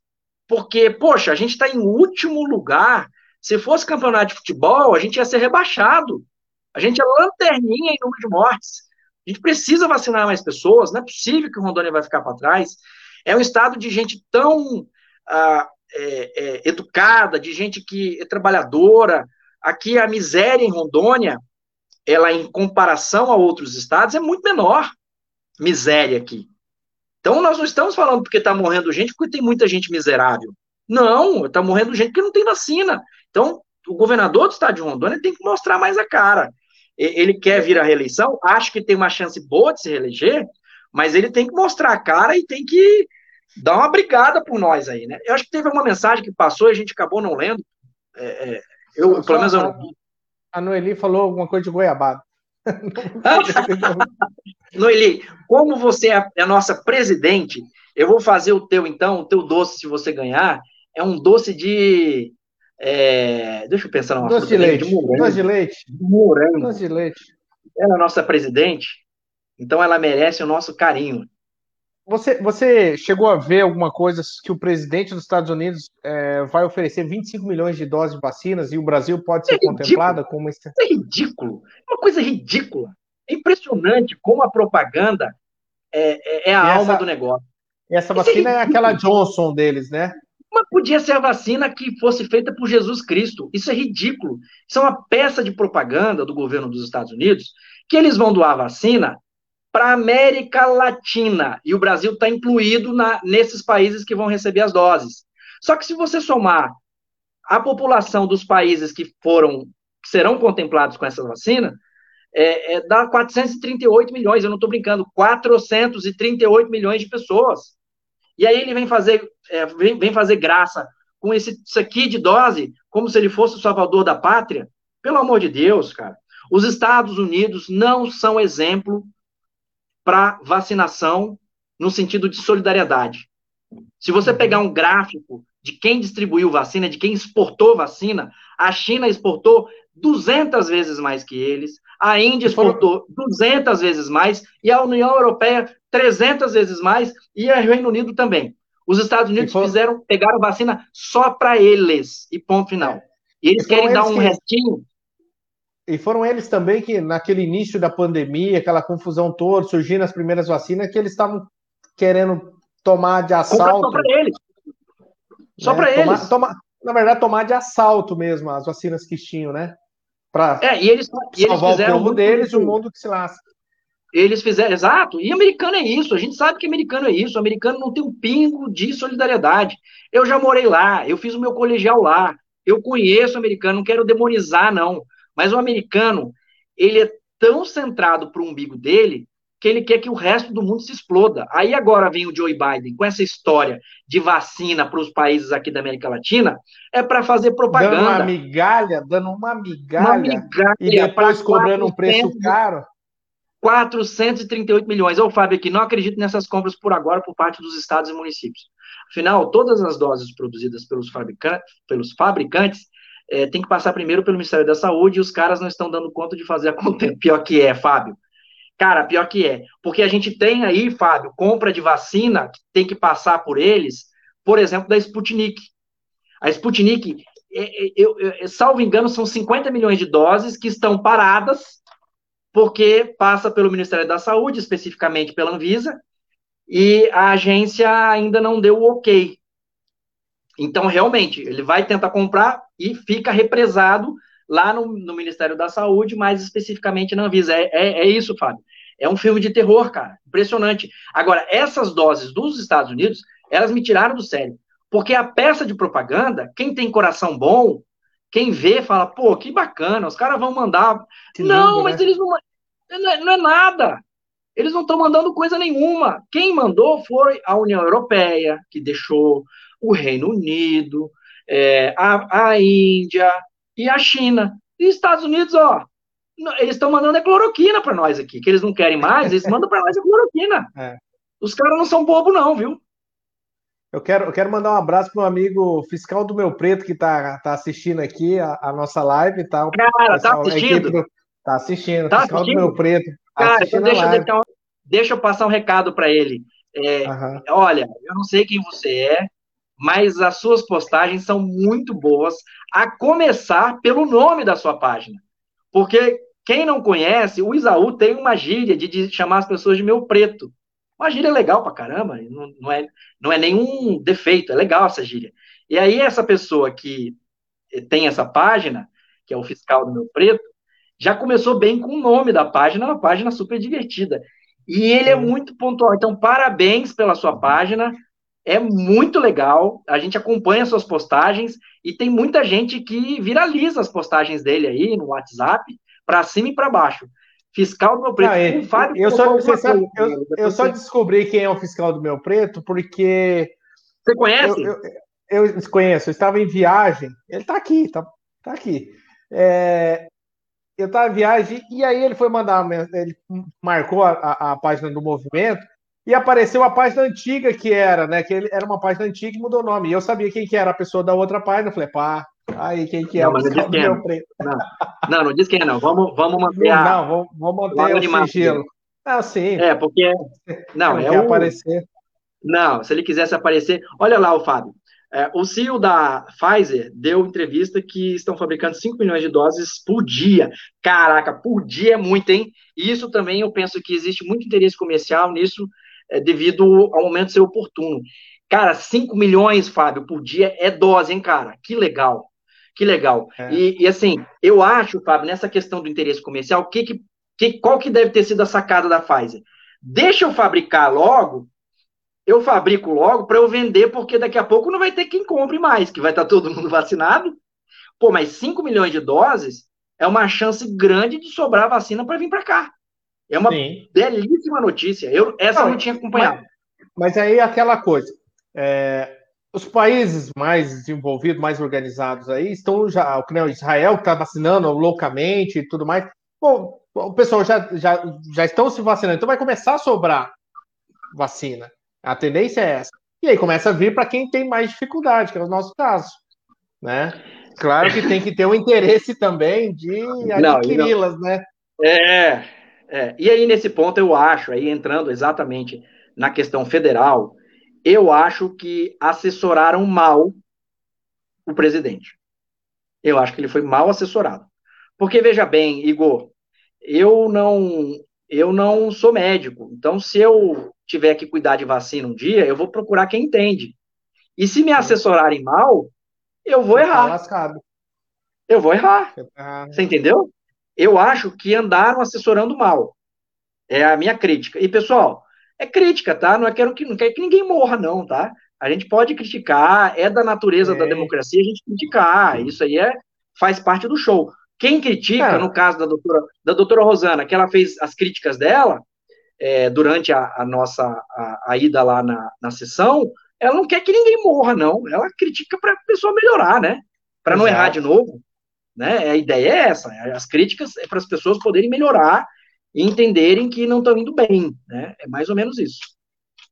Porque, poxa, a gente está em último lugar. Se fosse campeonato de futebol, a gente ia ser rebaixado. A gente é lanterninha em número de mortes. A gente precisa vacinar mais pessoas. Não é possível que o Rondônia vai ficar para trás. É um estado de gente tão ah, é, é, educada, de gente que é trabalhadora. Aqui a miséria em Rondônia, ela em comparação a outros estados, é muito menor. Miséria aqui. Então, nós não estamos falando porque está morrendo gente porque tem muita gente miserável. Não, está morrendo gente porque não tem vacina. Então, o governador do estado de Rondônia tem que mostrar mais a cara. Ele quer vir à reeleição, acho que tem uma chance boa de se reeleger, mas ele tem que mostrar a cara e tem que dar uma brigada por nós aí, né? Eu acho que teve uma mensagem que passou e a gente acabou não lendo. É, é, eu, pelo menos, eu não A Noeli falou alguma coisa de goiabada. Noeli, como você é a nossa presidente, eu vou fazer o teu, então, o teu doce, se você ganhar, é um doce de. É, deixa eu pensar numa doce de leite. De morango. Doce de leite. Morango. Doce de leite. Ela é a nossa presidente, então ela merece o nosso carinho. Você, você chegou a ver alguma coisa que o presidente dos Estados Unidos é, vai oferecer 25 milhões de doses de vacinas e o Brasil pode ser é contemplado como esse... é ridículo, é uma coisa ridícula. É impressionante como a propaganda é, é, é a essa, alma do negócio. Essa é vacina é, aquela Johnson deles, né? Mas podia ser a vacina que fosse feita por Jesus Cristo. Isso é ridículo. Isso é uma peça de propaganda do governo dos Estados Unidos que eles vão doar vacina para a América Latina. E o Brasil está incluído na, nesses países que vão receber as doses. Só que se você somar a população dos países que foram, que serão contemplados com essa vacina, é, é, dá 438 milhões, eu não estou brincando, 438 milhões de pessoas. E aí ele vem fazer, é, vem, vem, fazer graça com esse, isso aqui de dose, como se ele fosse o salvador da pátria. Pelo amor de Deus, cara. Os Estados Unidos não são exemplo para vacinação no sentido de solidariedade. Se você pegar um gráfico de quem distribuiu vacina, de quem exportou vacina, a China exportou 200 vezes mais que eles, a Índia exportou 200 vezes mais, e a União Europeia 300 vezes mais, e o Reino Unido também. Os Estados Unidos for... fizeram, pegaram vacina só para eles, e ponto final. E eles querem dar um que... restinho. E foram eles também que, naquele início da pandemia, aquela confusão toda, surgindo as primeiras vacinas, que eles estavam querendo tomar de assalto. Só para eles. Só né? para eles. Tomar, na verdade, tomar de assalto mesmo as vacinas que tinham, né? Para é, e eles, e eles fizeram o povo deles e o mundo que se lasca. Eles fizeram, exato. E americano é isso. A gente sabe que americano é isso. O americano não tem um pingo de solidariedade. Eu já morei lá, eu fiz o meu colegial lá. Eu conheço o americano, não quero demonizar, não. Mas o americano, ele é tão centrado para o umbigo dele que ele quer que o resto do mundo se exploda. Aí agora vem o Joe Biden com essa história de vacina para os países aqui da América Latina, é para fazer propaganda. Dando uma migalha, dando uma migalha, uma migalha e depois cobrando um preço caro. 438 milhões. Ô, Fábio, aqui, não acredito nessas compras por agora por parte dos estados e municípios. Afinal, todas as doses produzidas pelos fabricantes, pelos fabricantes é, tem que passar primeiro pelo Ministério da Saúde e os caras não estão dando conta de fazer a conta. Pior que é, Fábio. Cara, pior que é. Porque a gente tem aí, Fábio, compra de vacina que tem que passar por eles, por exemplo, da Sputnik. A Sputnik, eu, eu, eu, salvo engano, são 50 milhões de doses que estão paradas, porque passa pelo Ministério da Saúde, especificamente pela Anvisa, e a agência ainda não deu o ok. Então, realmente, ele vai tentar comprar e fica represado lá no, no, Ministério da Saúde, mais especificamente na Anvisa. É, é, é, isso, Fábio. É um filme de terror, cara. Impressionante. Agora, essas doses dos Estados Unidos, elas me tiraram do sério. Porque a peça de propaganda, quem tem coração bom, quem vê, fala, pô, que bacana, os caras vão mandar. Que não, lindo, mas né? eles não, não é, não é nada. Eles não estão mandando coisa nenhuma. Quem mandou foi a União Europeia, que deixou o Reino Unido, é, a, a Índia, e a China. E os Estados Unidos, ó, eles estão mandando a cloroquina para nós aqui, que eles não querem mais, eles mandam para nós a cloroquina. É. Os caras não são bobo não, viu? Eu quero, eu quero mandar um abraço para o amigo fiscal do meu preto que está tá assistindo aqui a, a, nossa live, tá? Cara, tá assistindo? Do, tá assistindo, tá fiscal assistindo? do meu preto. Tá Cara, então deixa, eu, deixa eu passar um recado para ele. É, uhum. Olha, eu não sei quem você é, mas as suas postagens são muito boas, a começar pelo nome da sua página. Porque quem não conhece, o Isaú tem uma gíria de, de chamar as pessoas de meu preto. Uma gíria legal pra caramba, não, não, é, não é nenhum defeito, é legal essa gíria. E aí, essa pessoa que tem essa página, que é o fiscal do meu preto, já começou bem com o nome da página, uma página super divertida. E ele é muito pontual. Então, parabéns pela sua página. É muito legal, a gente acompanha suas postagens e tem muita gente que viraliza as postagens dele aí no WhatsApp, para cima e para baixo. Fiscal do meu preto. Ah, é. Fábio eu só, sabe, eu, eu só descobri quem é o fiscal do meu preto porque. Você conhece? Eu, eu, eu conheço, eu estava em viagem. Ele está aqui, tá, tá aqui. É, eu estava em viagem e aí ele foi mandar, ele marcou a, a, a página do movimento e apareceu a página antiga que era, né? Que ele, era uma página antiga e mudou o nome. E eu sabia quem que era a pessoa da outra página. Eu falei, pá, aí quem que é? Não, mas não, quem é. Não. não, não diz quem é, não. Vamos, vamos manter a. Não, vamos, vamos manter o sigilo. Ah, sim. É, porque. Não, é quer um... aparecer. Não, se ele quisesse aparecer. Olha lá o Fábio. É, o CEO da Pfizer deu entrevista que estão fabricando 5 milhões de doses por dia. Caraca, por dia é muito, hein? Isso também eu penso que existe muito interesse comercial nisso é, devido ao momento ser oportuno. Cara, 5 milhões, Fábio, por dia é dose, hein, cara? Que legal. Que legal. É. E, e, assim, eu acho, Fábio, nessa questão do interesse comercial, que, que, que, qual que deve ter sido a sacada da Pfizer? Deixa eu fabricar logo, eu fabrico logo para eu vender, porque daqui a pouco não vai ter quem compre mais, que vai estar tá todo mundo vacinado. Pô, mas 5 milhões de doses é uma chance grande de sobrar vacina para vir para cá. É uma Sim. belíssima notícia. Eu, essa não, eu não tinha acompanhado. Mas, mas aí aquela coisa. É, os países mais desenvolvidos, mais organizados aí, estão já, o Israel que está vacinando loucamente e tudo mais. Bom, o pessoal já, já, já estão se vacinando, então vai começar a sobrar vacina. A tendência é essa. E aí começa a vir para quem tem mais dificuldade, que é o nosso caso, né? Claro que tem que ter um interesse também de adquiri-las, né? É, é, e aí nesse ponto eu acho, aí entrando exatamente na questão federal, eu acho que assessoraram mal o presidente. Eu acho que ele foi mal assessorado. Porque veja bem, Igor, eu não eu não sou médico. Então, se eu tiver que cuidar de vacina um dia, eu vou procurar quem entende. E se me assessorarem mal, eu vou Você tá errar. Tá eu vou errar. Tá... Você entendeu? Eu acho que andaram assessorando mal. É a minha crítica. E, pessoal, é crítica, tá? Não, é quero que, não quer que ninguém morra, não, tá? A gente pode criticar, é da natureza é. da democracia a gente criticar. Isso aí é, faz parte do show. Quem critica, no caso da doutora, da doutora Rosana, que ela fez as críticas dela é, durante a, a nossa a, a, ida lá na, na sessão, ela não quer que ninguém morra, não. Ela critica para a pessoa melhorar, né? Para não errar de novo. Né? A ideia é essa. As críticas é para as pessoas poderem melhorar e entenderem que não estão indo bem. Né? É mais ou menos isso.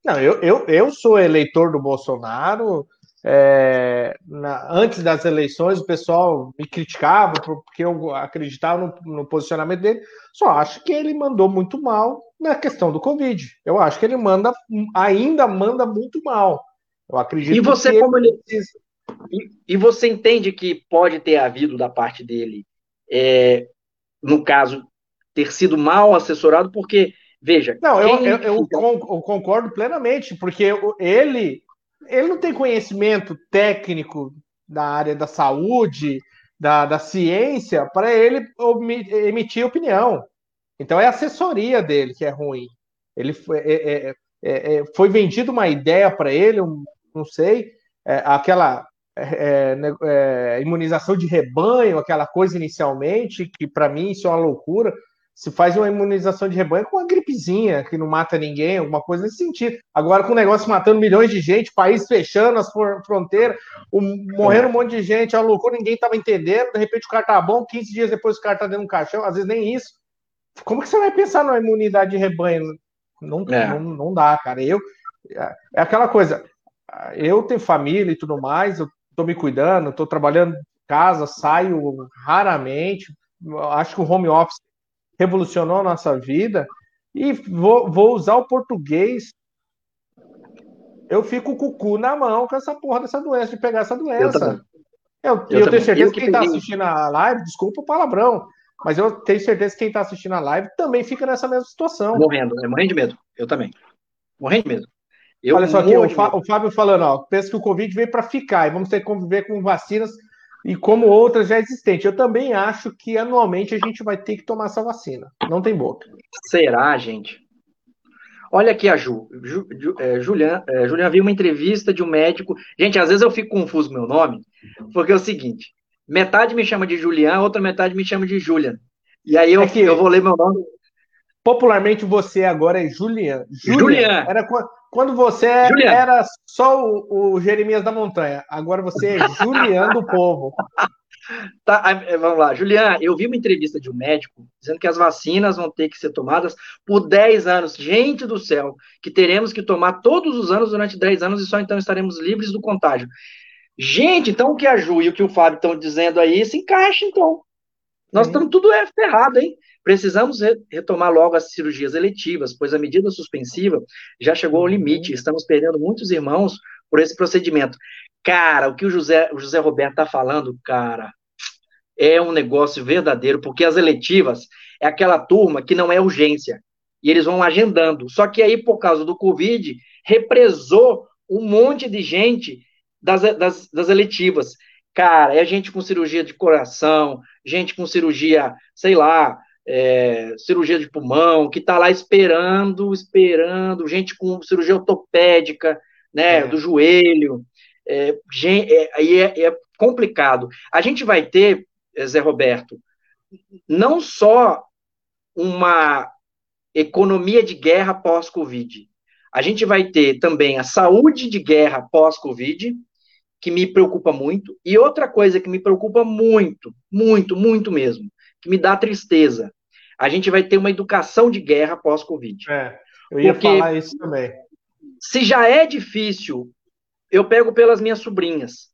Não, eu, eu, eu sou eleitor do Bolsonaro, é, na, antes das eleições, o pessoal me criticava porque eu acreditava no, no, posicionamento dele. Só acho que ele mandou muito mal na questão do Covid. Eu acho que ele manda, ainda manda muito mal. Eu acredito. E você, como ele, ele e, e, você entende que pode ter havido da parte dele, é, no caso, ter sido mal assessorado, porque veja. Não, quem... eu, eu, eu, concordo plenamente, porque ele ele não tem conhecimento técnico da área da saúde, da, da ciência, para ele emitir opinião. Então é a assessoria dele que é ruim. Ele foi, é, é, é, é foi vendido uma ideia para ele, um, não sei, é, aquela é, imunização de rebanho, aquela coisa inicialmente, que para mim isso é uma loucura se faz uma imunização de rebanho com uma gripezinha que não mata ninguém, alguma coisa nesse sentido. Agora, com o negócio matando milhões de gente, país fechando as fronteiras, morrendo um monte de gente, a loucura, ninguém estava entendendo, de repente o cara tá bom, 15 dias depois o cara tá dentro de um caixão, às vezes nem isso. Como que você vai pensar numa imunidade de rebanho? Não, é. não, não dá, cara. Eu, é aquela coisa, eu tenho família e tudo mais, eu tô me cuidando, tô trabalhando em casa, saio raramente, acho que o home office revolucionou a nossa vida, e vou, vou usar o português. Eu fico com o cu na mão com essa porra dessa doença, de pegar essa doença. Eu, eu, eu tenho certeza que quem está assistindo a live, desculpa o palavrão, mas eu tenho certeza que quem está assistindo a live também fica nessa mesma situação. Morrendo, é morrendo de medo. Eu também. Morrendo de medo. Eu Olha só aqui, o, o, Fábio falando, ó, pensa que o Covid veio para ficar e vamos ter que conviver com vacinas e como outras já existentes. Eu também acho que anualmente a gente vai ter que tomar essa vacina. Não tem boca. Será, gente? Olha aqui a Ju. Ju, Ju é, Julian, é, Julian viu uma entrevista de um médico. Gente, às vezes eu fico confuso com meu nome, porque é o seguinte: metade me chama de Julian, outra metade me chama de Julian. E aí eu, é que, eu vou ler meu nome. Popularmente você agora é Julian. Julian. Julian. Era quando você era só o, o, Jeremias da Montanha. Agora você é Julian do povo. Tá, é, vamos lá. Julian, eu vi uma entrevista de um médico dizendo que as vacinas vão ter que ser tomadas por 10 anos. Gente do céu, que teremos que tomar todos os anos durante 10 anos e só então estaremos livres do contágio. Gente, então o que a Ju e o que o Fábio estão dizendo aí se encaixa, então. Nós estamos tudo é ferrado, hein? Precisamos retomar logo as cirurgias eletivas, pois a medida suspensiva já chegou ao limite. Uhum. Estamos perdendo muitos irmãos por esse procedimento. Cara, o que o José, o José Roberto está falando, cara, é um negócio verdadeiro, porque as eletivas é aquela turma que não é urgência. E eles vão agendando. Só que aí, por causa do Covid, represou um monte de gente das, das, das eletivas. Cara, é gente com cirurgia de coração, gente com cirurgia, sei lá, é, cirurgia de pulmão, que está lá esperando, esperando, gente com cirurgia ortopédica, né, é. do joelho, é, aí é, é, complicado. A gente vai ter, Zé Roberto, não só uma economia de guerra pós-Covid, a gente vai ter também a saúde de guerra pós-Covid, que me preocupa muito, e outra coisa que me preocupa muito, muito, muito mesmo, me dá tristeza. A gente vai ter uma educação de guerra pós-Covid. É, eu ia Porque falar isso também. Se já é difícil eu pego pelas minhas sobrinhas.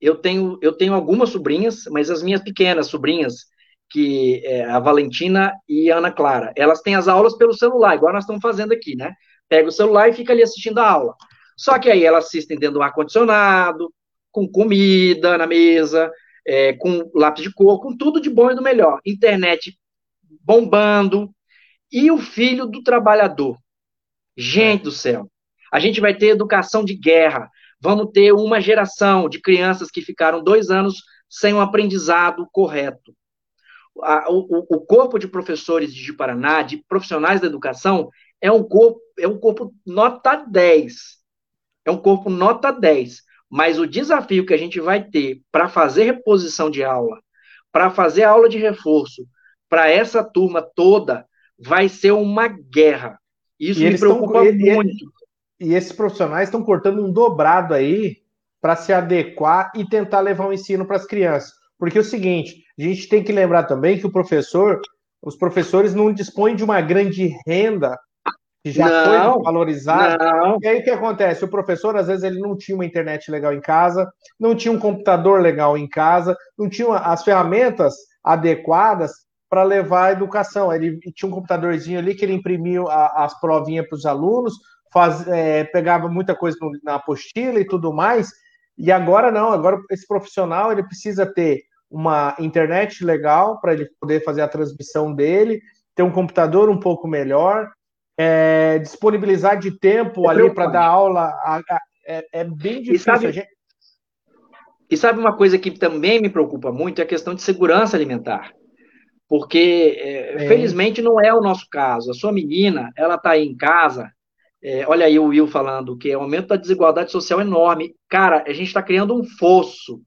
Eu tenho, eu tenho algumas sobrinhas, mas as minhas pequenas sobrinhas, que é a Valentina e a Ana Clara, elas têm as aulas pelo celular, igual nós estamos fazendo aqui, né? Pega o celular e fica ali assistindo a aula. Só que aí elas assistem dentro do ar-condicionado, com comida na mesa, é, com lápis de cor, com tudo de bom e do melhor. Internet bombando. E o filho do trabalhador. Gente do céu. A gente vai ter educação de guerra. Vamos ter uma geração de crianças que ficaram dois anos sem um aprendizado correto. o, o, corpo de professores de Paraná, de profissionais da educação, é um corpo, é um corpo nota 10. É um corpo nota 10. Mas o desafio que a gente vai ter para fazer reposição de aula, para fazer aula de reforço, para essa turma toda, vai ser uma guerra. Isso e me preocupa tão, muito. E, e esses profissionais estão cortando um dobrado aí para se adequar e tentar levar o ensino para as crianças. Porque é o seguinte, a gente tem que lembrar também que o professor, os professores não dispõem de uma grande renda que já não, foi valorizado. Não. E aí o que acontece? O professor, às vezes, ele não tinha uma internet legal em casa, não tinha um computador legal em casa, não tinha as ferramentas adequadas para levar a educação. Ele tinha um computadorzinho ali que ele imprimia as provinhas para os alunos, faz, é, pegava muita coisa na apostila e tudo mais. E agora não, agora esse profissional ele precisa ter uma internet legal para ele poder fazer a transmissão dele, ter um computador um pouco melhor, é, disponibilizar de tempo é ali para dar aula a, a, é, é, bem difícil. E sabe, gente... e sabe, uma coisa que também me preocupa muito é a questão de segurança alimentar. Porque, é, felizmente, não é o nosso caso. A sua menina, ela está aí em casa, é, olha aí o Will falando que é o aumento da desigualdade social enorme. Cara, a gente está criando um fosso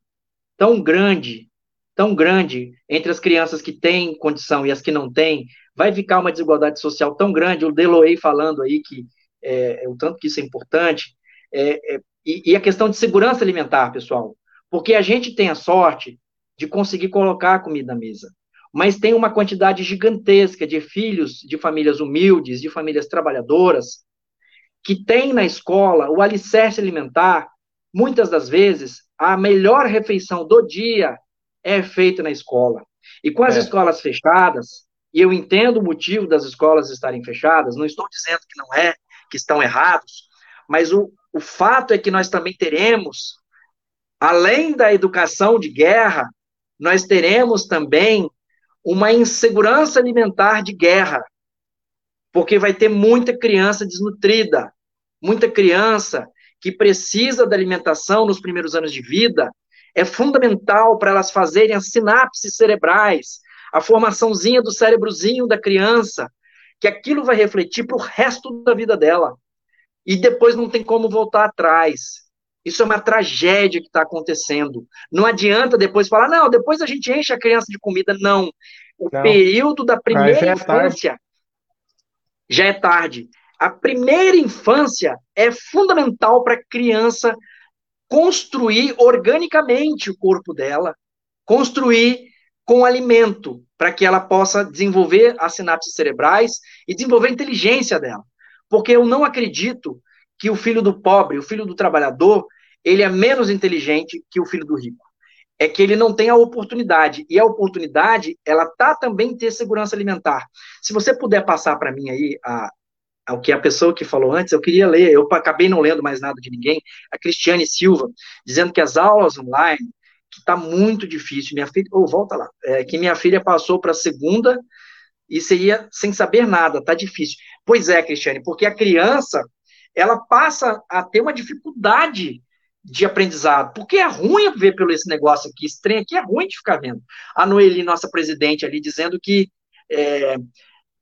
tão grande, tão grande entre as crianças que têm condição e as que não têm, vai ficar uma desigualdade social tão grande, o Deloey falando aí que é, é o tanto que isso é importante, é, é, e, e, a questão de segurança alimentar, pessoal, porque a gente tem a sorte de conseguir colocar a comida na mesa, mas tem uma quantidade gigantesca de filhos de famílias humildes, de famílias trabalhadoras, que tem na escola o alicerce alimentar, muitas das vezes, a melhor refeição do dia é feita na escola. E com as é. escolas fechadas, e eu entendo o motivo das escolas estarem fechadas, não estou dizendo que não é, que estão errados, mas o, o fato é que nós também teremos, além da educação de guerra, nós teremos também uma insegurança alimentar de guerra, porque vai ter muita criança desnutrida, muita criança que precisa da alimentação nos primeiros anos de vida, é fundamental para elas fazerem as sinapses cerebrais, a formaçãozinha do cérebrozinho da criança, que aquilo vai refletir para o resto da vida dela. E depois não tem como voltar atrás. Isso é uma tragédia que está acontecendo. Não adianta depois falar, não, depois a gente enche a criança de comida. Não. O não. período da primeira já é infância é já é tarde. A primeira infância é fundamental para a criança construir organicamente o corpo dela, construir com alimento, para que ela possa desenvolver as sinapses cerebrais e desenvolver a inteligência dela. Porque eu não acredito que o filho do pobre, o filho do trabalhador, ele é menos inteligente que o filho do rico. É que ele não tem a oportunidade. E a oportunidade, ela tá também em ter segurança alimentar. Se você puder passar para mim aí a, o que a pessoa que falou antes, eu queria ler, eu acabei não lendo mais nada de ninguém, a Cristiane Silva, dizendo que as aulas online que está muito difícil. Minha filha, oh, volta lá, é, que minha filha passou para a segunda e seria sem saber nada, tá difícil. Pois é, Cristiane, porque a criança ela passa a ter uma dificuldade de aprendizado, porque é ruim ver pelo esse negócio aqui, estranho aqui, é ruim de ficar vendo. A Noeli, nossa presidente ali, dizendo que é,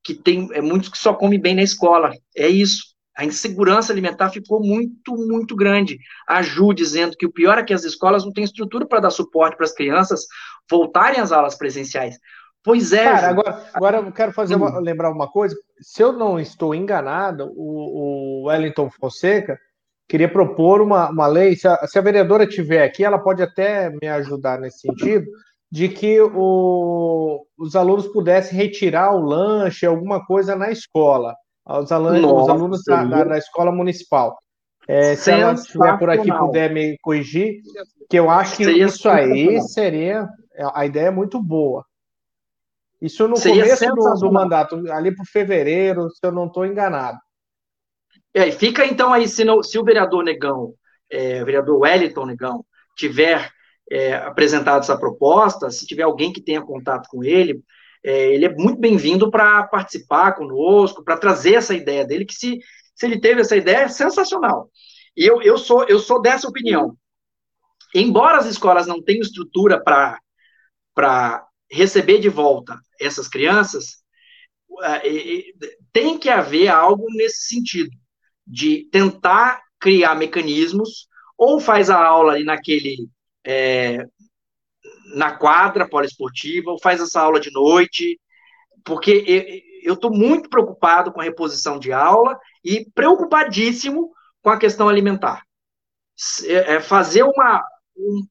que tem é, muitos que só comem bem na escola. É isso a insegurança alimentar ficou muito, muito grande. A Ju dizendo que o pior é que as escolas não têm estrutura para dar suporte para as crianças voltarem às aulas presenciais. Pois é. Cara, agora, agora eu quero fazer uma, lembrar uma coisa. Se eu não estou enganado, o, o Wellington Fonseca queria propor uma, uma lei. Se a, se a vereadora estiver aqui, ela pode até me ajudar nesse sentido, de que o, os alunos pudessem retirar o lanche, alguma coisa na escola aos alunos, Nossa, alunos da, da, da, escola municipal. É, se ela estiver por aqui puder me corrigir, que eu acho que seria isso aí seria a ideia é muito boa. Isso no seria começo do, do, mandato, ali para fevereiro, se eu não estou enganado. É, fica então aí, se, no, se o vereador Negão, é, o vereador Wellington Negão, tiver é, essa proposta, se tiver alguém que tenha contato com ele, é, ele é muito bem-vindo para participar conosco, para trazer essa ideia dele, que se, se ele teve essa ideia, é sensacional. E eu, eu, sou, eu sou dessa opinião. Embora as escolas não tenham estrutura para receber de volta essas crianças, é, tem que haver algo nesse sentido, de tentar criar mecanismos, ou faz a aula ali naquele é, na quadra poliesportiva, ou faz essa aula de noite, porque eu estou muito preocupado com a reposição de aula e preocupadíssimo com a questão alimentar. É, é fazer uma, um,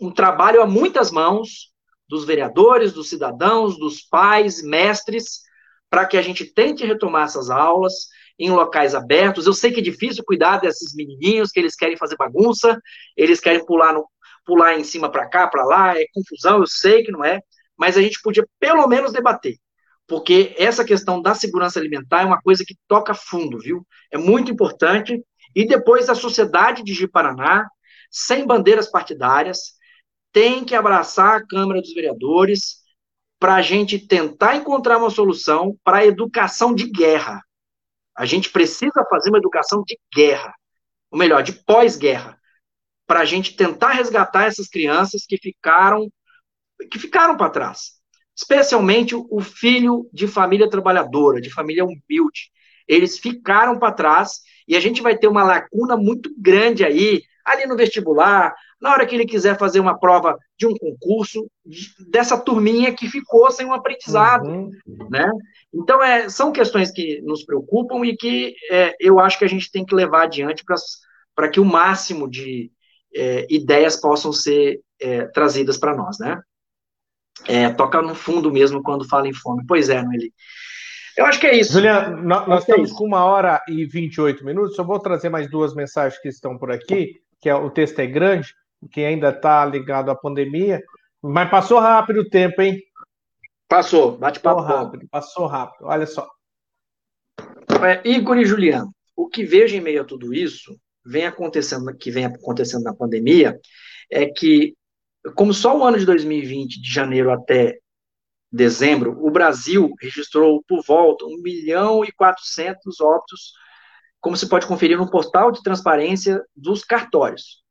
um trabalho a muitas mãos dos vereadores, dos cidadãos, dos pais, mestres, para que a gente tente retomar essas aulas em locais abertos. Eu sei que é difícil cuidar desses menininhos que eles querem fazer bagunça, eles querem pular no, pular em cima para cá, para lá, é confusão, eu sei que não é, mas a gente podia pelo menos debater, porque essa questão da segurança alimentar é uma coisa que toca fundo, viu? É muito importante. E depois a sociedade de Ji-Paraná, sem bandeiras partidárias, tem que abraçar a Câmara dos Vereadores para a gente tentar encontrar uma solução para a educação de guerra. A gente precisa fazer uma educação de guerra, ou melhor, de pós-guerra para a gente tentar resgatar essas crianças que ficaram que ficaram para trás, especialmente o filho de família trabalhadora, de família humilde. Eles ficaram para trás e a gente vai ter uma lacuna muito grande aí, ali no vestibular, na hora que ele quiser fazer uma prova de um concurso, dessa turminha que ficou sem um aprendizado, uhum. né? Então, é, são questões que nos preocupam e que é, eu acho que a gente tem que levar adiante para que o máximo de, é, ideias possam ser é, trazidas para nós, né? É, toca no fundo mesmo quando fala em fome. Pois é, Noeli. Eu acho que é isso. Juliano, nós, nós é estamos com uma hora e 28 minutos. Só vou trazer mais duas mensagens que estão por aqui, que é, o texto é grande, que ainda está ligado à pandemia. Mas passou rápido o tempo, hein? Passou, bate-papo rápido. Passou rápido, olha só. É, Igor e Juliano, o que vejo em meio a tudo isso vem acontecendo, que vem acontecendo na pandemia, é que, como só o ano de 2020, de janeiro até dezembro, o Brasil registrou por volta 1 milhão e 400 óbitos, como se pode conferir no portal de transparência dos cartórios.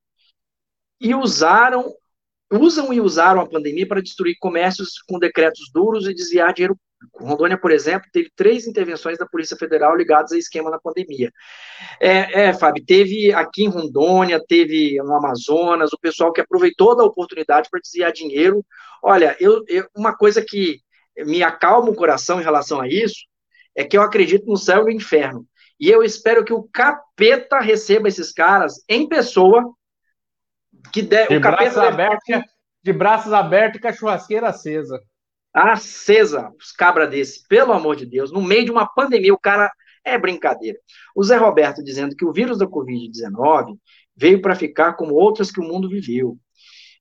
E usaram, usam e usaram a pandemia para destruir comércios com decretos duros e desviar dinheiro Rondônia, por exemplo, teve três intervenções da Polícia Federal ligadas a esquema na pandemia. É, é, Fábio, teve aqui em Rondônia, teve no Amazonas, o pessoal que aproveitou da oportunidade para desviar dinheiro. Olha, eu, eu, uma coisa que me acalma o coração em relação a isso é que eu acredito no céu e no inferno. E eu espero que o capeta receba esses caras em pessoa. Que de, de, o braços abertos, de braços abertos e com a churrasqueira acesa acesa, os cabra desse, pelo amor de Deus, no meio de uma pandemia, o cara é brincadeira. O Zé Roberto dizendo que o vírus da Covid-19 veio para ficar como outras que o mundo viveu.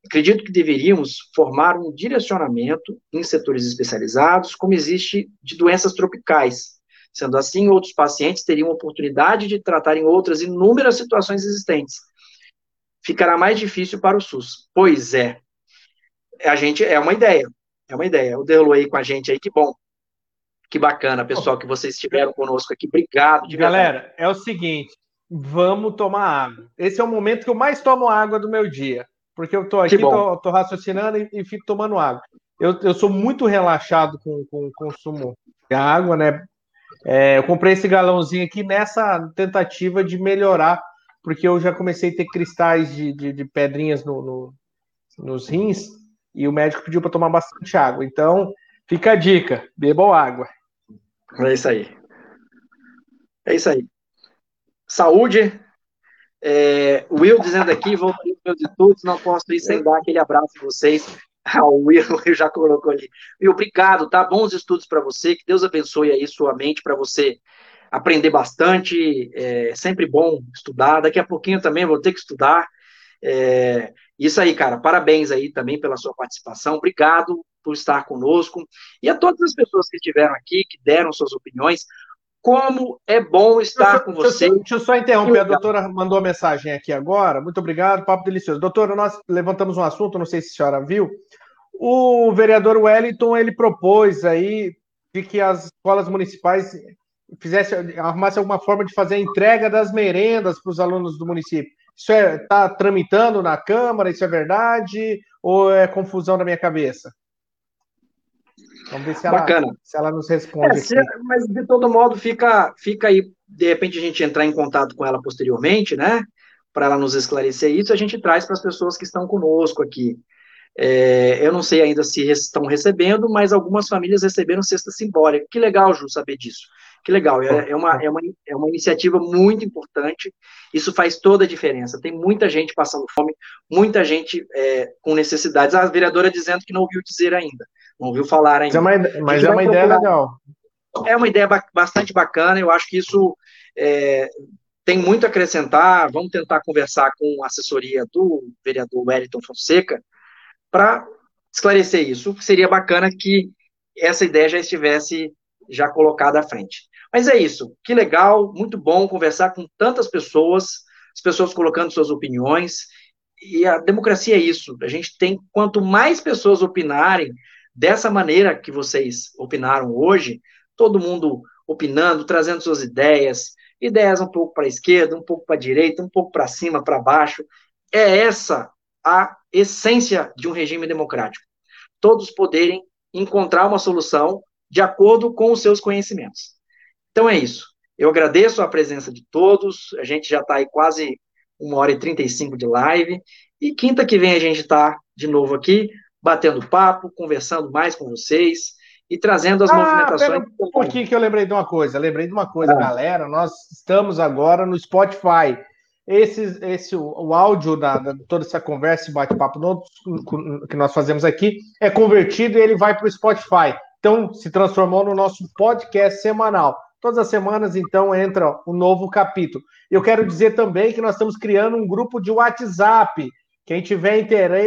Acredito que deveríamos formar um direcionamento em setores especializados, como existe de doenças tropicais. Sendo assim, outros pacientes teriam oportunidade de tratar em outras inúmeras situações existentes. Ficará mais difícil para o SUS. Pois é. A gente é uma ideia. É uma ideia. O Derlo aí com a gente aí, que bom. Que bacana, pessoal, que vocês estiveram conosco aqui. Obrigado. De Galera, é o seguinte: vamos tomar água. Esse é o momento que eu mais tomo água do meu dia. Porque eu tô aqui, tô, tô, raciocinando e, e, fico tomando água. Eu, eu sou muito relaxado com, com o consumo de água, né? É, eu comprei esse galãozinho aqui nessa tentativa de melhorar, porque eu já comecei a ter cristais de, de, de pedrinhas no, no, nos rins e o médico pediu para tomar bastante água. Então, fica a dica: bebam água. É isso aí. É isso aí. Saúde. É, Will dizendo aqui, vou para meus estudos, não posso ir sem dar aquele abraço a vocês. Ah, o Will já colocou ali. Will, obrigado, tá? Bons estudos para você, que Deus abençoe aí sua mente para você aprender bastante, é sempre bom estudar. Daqui a pouquinho também vou ter que estudar. É, isso aí, cara, parabéns aí também pela sua participação. Obrigado por estar conosco. E a todas as pessoas que estiveram aqui, que deram suas opiniões, como é bom estar com você. Deixa eu só interromper, a doutora mandou uma mensagem aqui agora. Muito obrigado, papo delicioso. Doutora, nós levantamos um assunto, não sei se a senhora viu. O vereador Wellington, ele propôs aí de que as escolas municipais fizesse, arrumasse alguma forma de fazer a entrega das merendas para os alunos do município. Isso está é, tá tramitando na Câmara? Isso é verdade? Ou é confusão da minha cabeça? Vamos ver se ela, Bacana. Se ela nos responde. É, se, mas, de todo modo, fica, fica aí, de repente, a gente entrar em contato com ela posteriormente, né? Para ela nos esclarecer isso, a gente traz para as pessoas que estão conosco aqui. É, eu não sei ainda se estão recebendo, mas algumas famílias receberam cesta simbólica. Que legal, Ju, saber disso. Que legal, é, é, uma, é, uma, é uma iniciativa muito importante, isso faz toda a diferença. Tem muita gente passando fome, muita gente é, com necessidades. A vereadora dizendo que não ouviu dizer ainda, não ouviu falar ainda. Mas é uma, mas é uma ideia legal. É uma ideia bastante bacana, eu acho que isso é, tem muito a acrescentar. Vamos tentar conversar com a assessoria do vereador Wellington Fonseca para esclarecer isso. Seria bacana que essa ideia já estivesse já colocada à frente. Mas é isso, que legal, muito bom conversar com tantas pessoas, as pessoas colocando suas opiniões, e a democracia é isso, a gente tem, quanto mais pessoas opinarem dessa maneira que vocês opinaram hoje, todo mundo opinando, trazendo suas ideias, ideias um pouco para a esquerda, um pouco para a direita, um pouco para cima, para baixo, é essa a essência de um regime democrático. Todos poderem encontrar uma solução de acordo com os seus conhecimentos. Então é isso. Eu agradeço a presença de todos. A gente já está aí quase uma hora e 35 de live. E quinta que vem a gente está de novo aqui, batendo papo, conversando mais com vocês e trazendo as ah, movimentações. Um pouquinho que eu lembrei de uma coisa. Lembrei de uma coisa, ah. galera. Nós estamos agora no Spotify. Esse, esse o, áudio da, da toda essa conversa e bate-papo que nós fazemos aqui é convertido e ele vai para o Spotify. Então, se transformou no nosso podcast semanal. Todas as semanas, então, entra um novo capítulo. Eu quero dizer também que nós estamos criando um grupo de WhatsApp. Quem tiver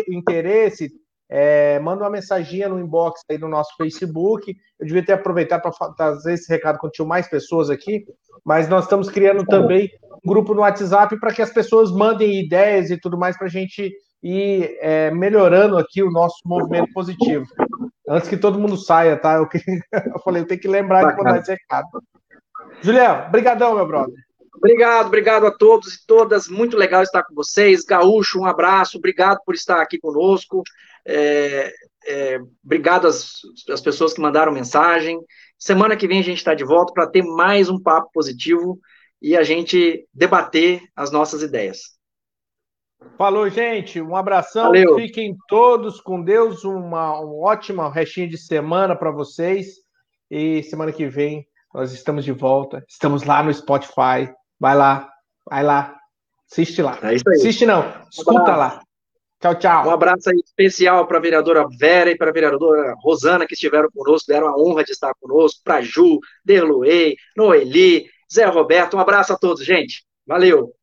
interesse, é, manda uma mensaginha no inbox aí no nosso Facebook. Eu devia ter aproveitado para trazer esse recado quando tinha mais pessoas aqui, mas nós estamos criando também um grupo no WhatsApp para que as pessoas mandem ideias e tudo mais para a gente ir é, melhorando aqui o nosso movimento positivo. Antes que todo mundo saia, tá? Eu, eu falei, eu tenho que lembrar de mandar esse recado. Julião, brigadão, meu brother. Obrigado, obrigado a todos e todas. Muito legal estar com vocês. Gaúcho, um abraço. Obrigado por estar aqui conosco. É, é, obrigado às, às pessoas que mandaram mensagem. Semana que vem a gente está de volta para ter mais um papo positivo e a gente debater as nossas ideias. Falou, gente. Um abração. Valeu. Fiquem todos com Deus. Uma, uma ótima restinha de semana para vocês. E semana que vem nós estamos de volta. Estamos lá no Spotify. Vai lá, vai lá. Assiste lá. É isso aí. Assiste não, escuta um lá. Tchau, tchau. Um abraço aí especial para a vereadora Vera e para a vereadora Rosana, que estiveram conosco, deram a honra de estar conosco, para Ju, Derluei, Noeli, Zé Roberto. Um abraço a todos, gente. Valeu.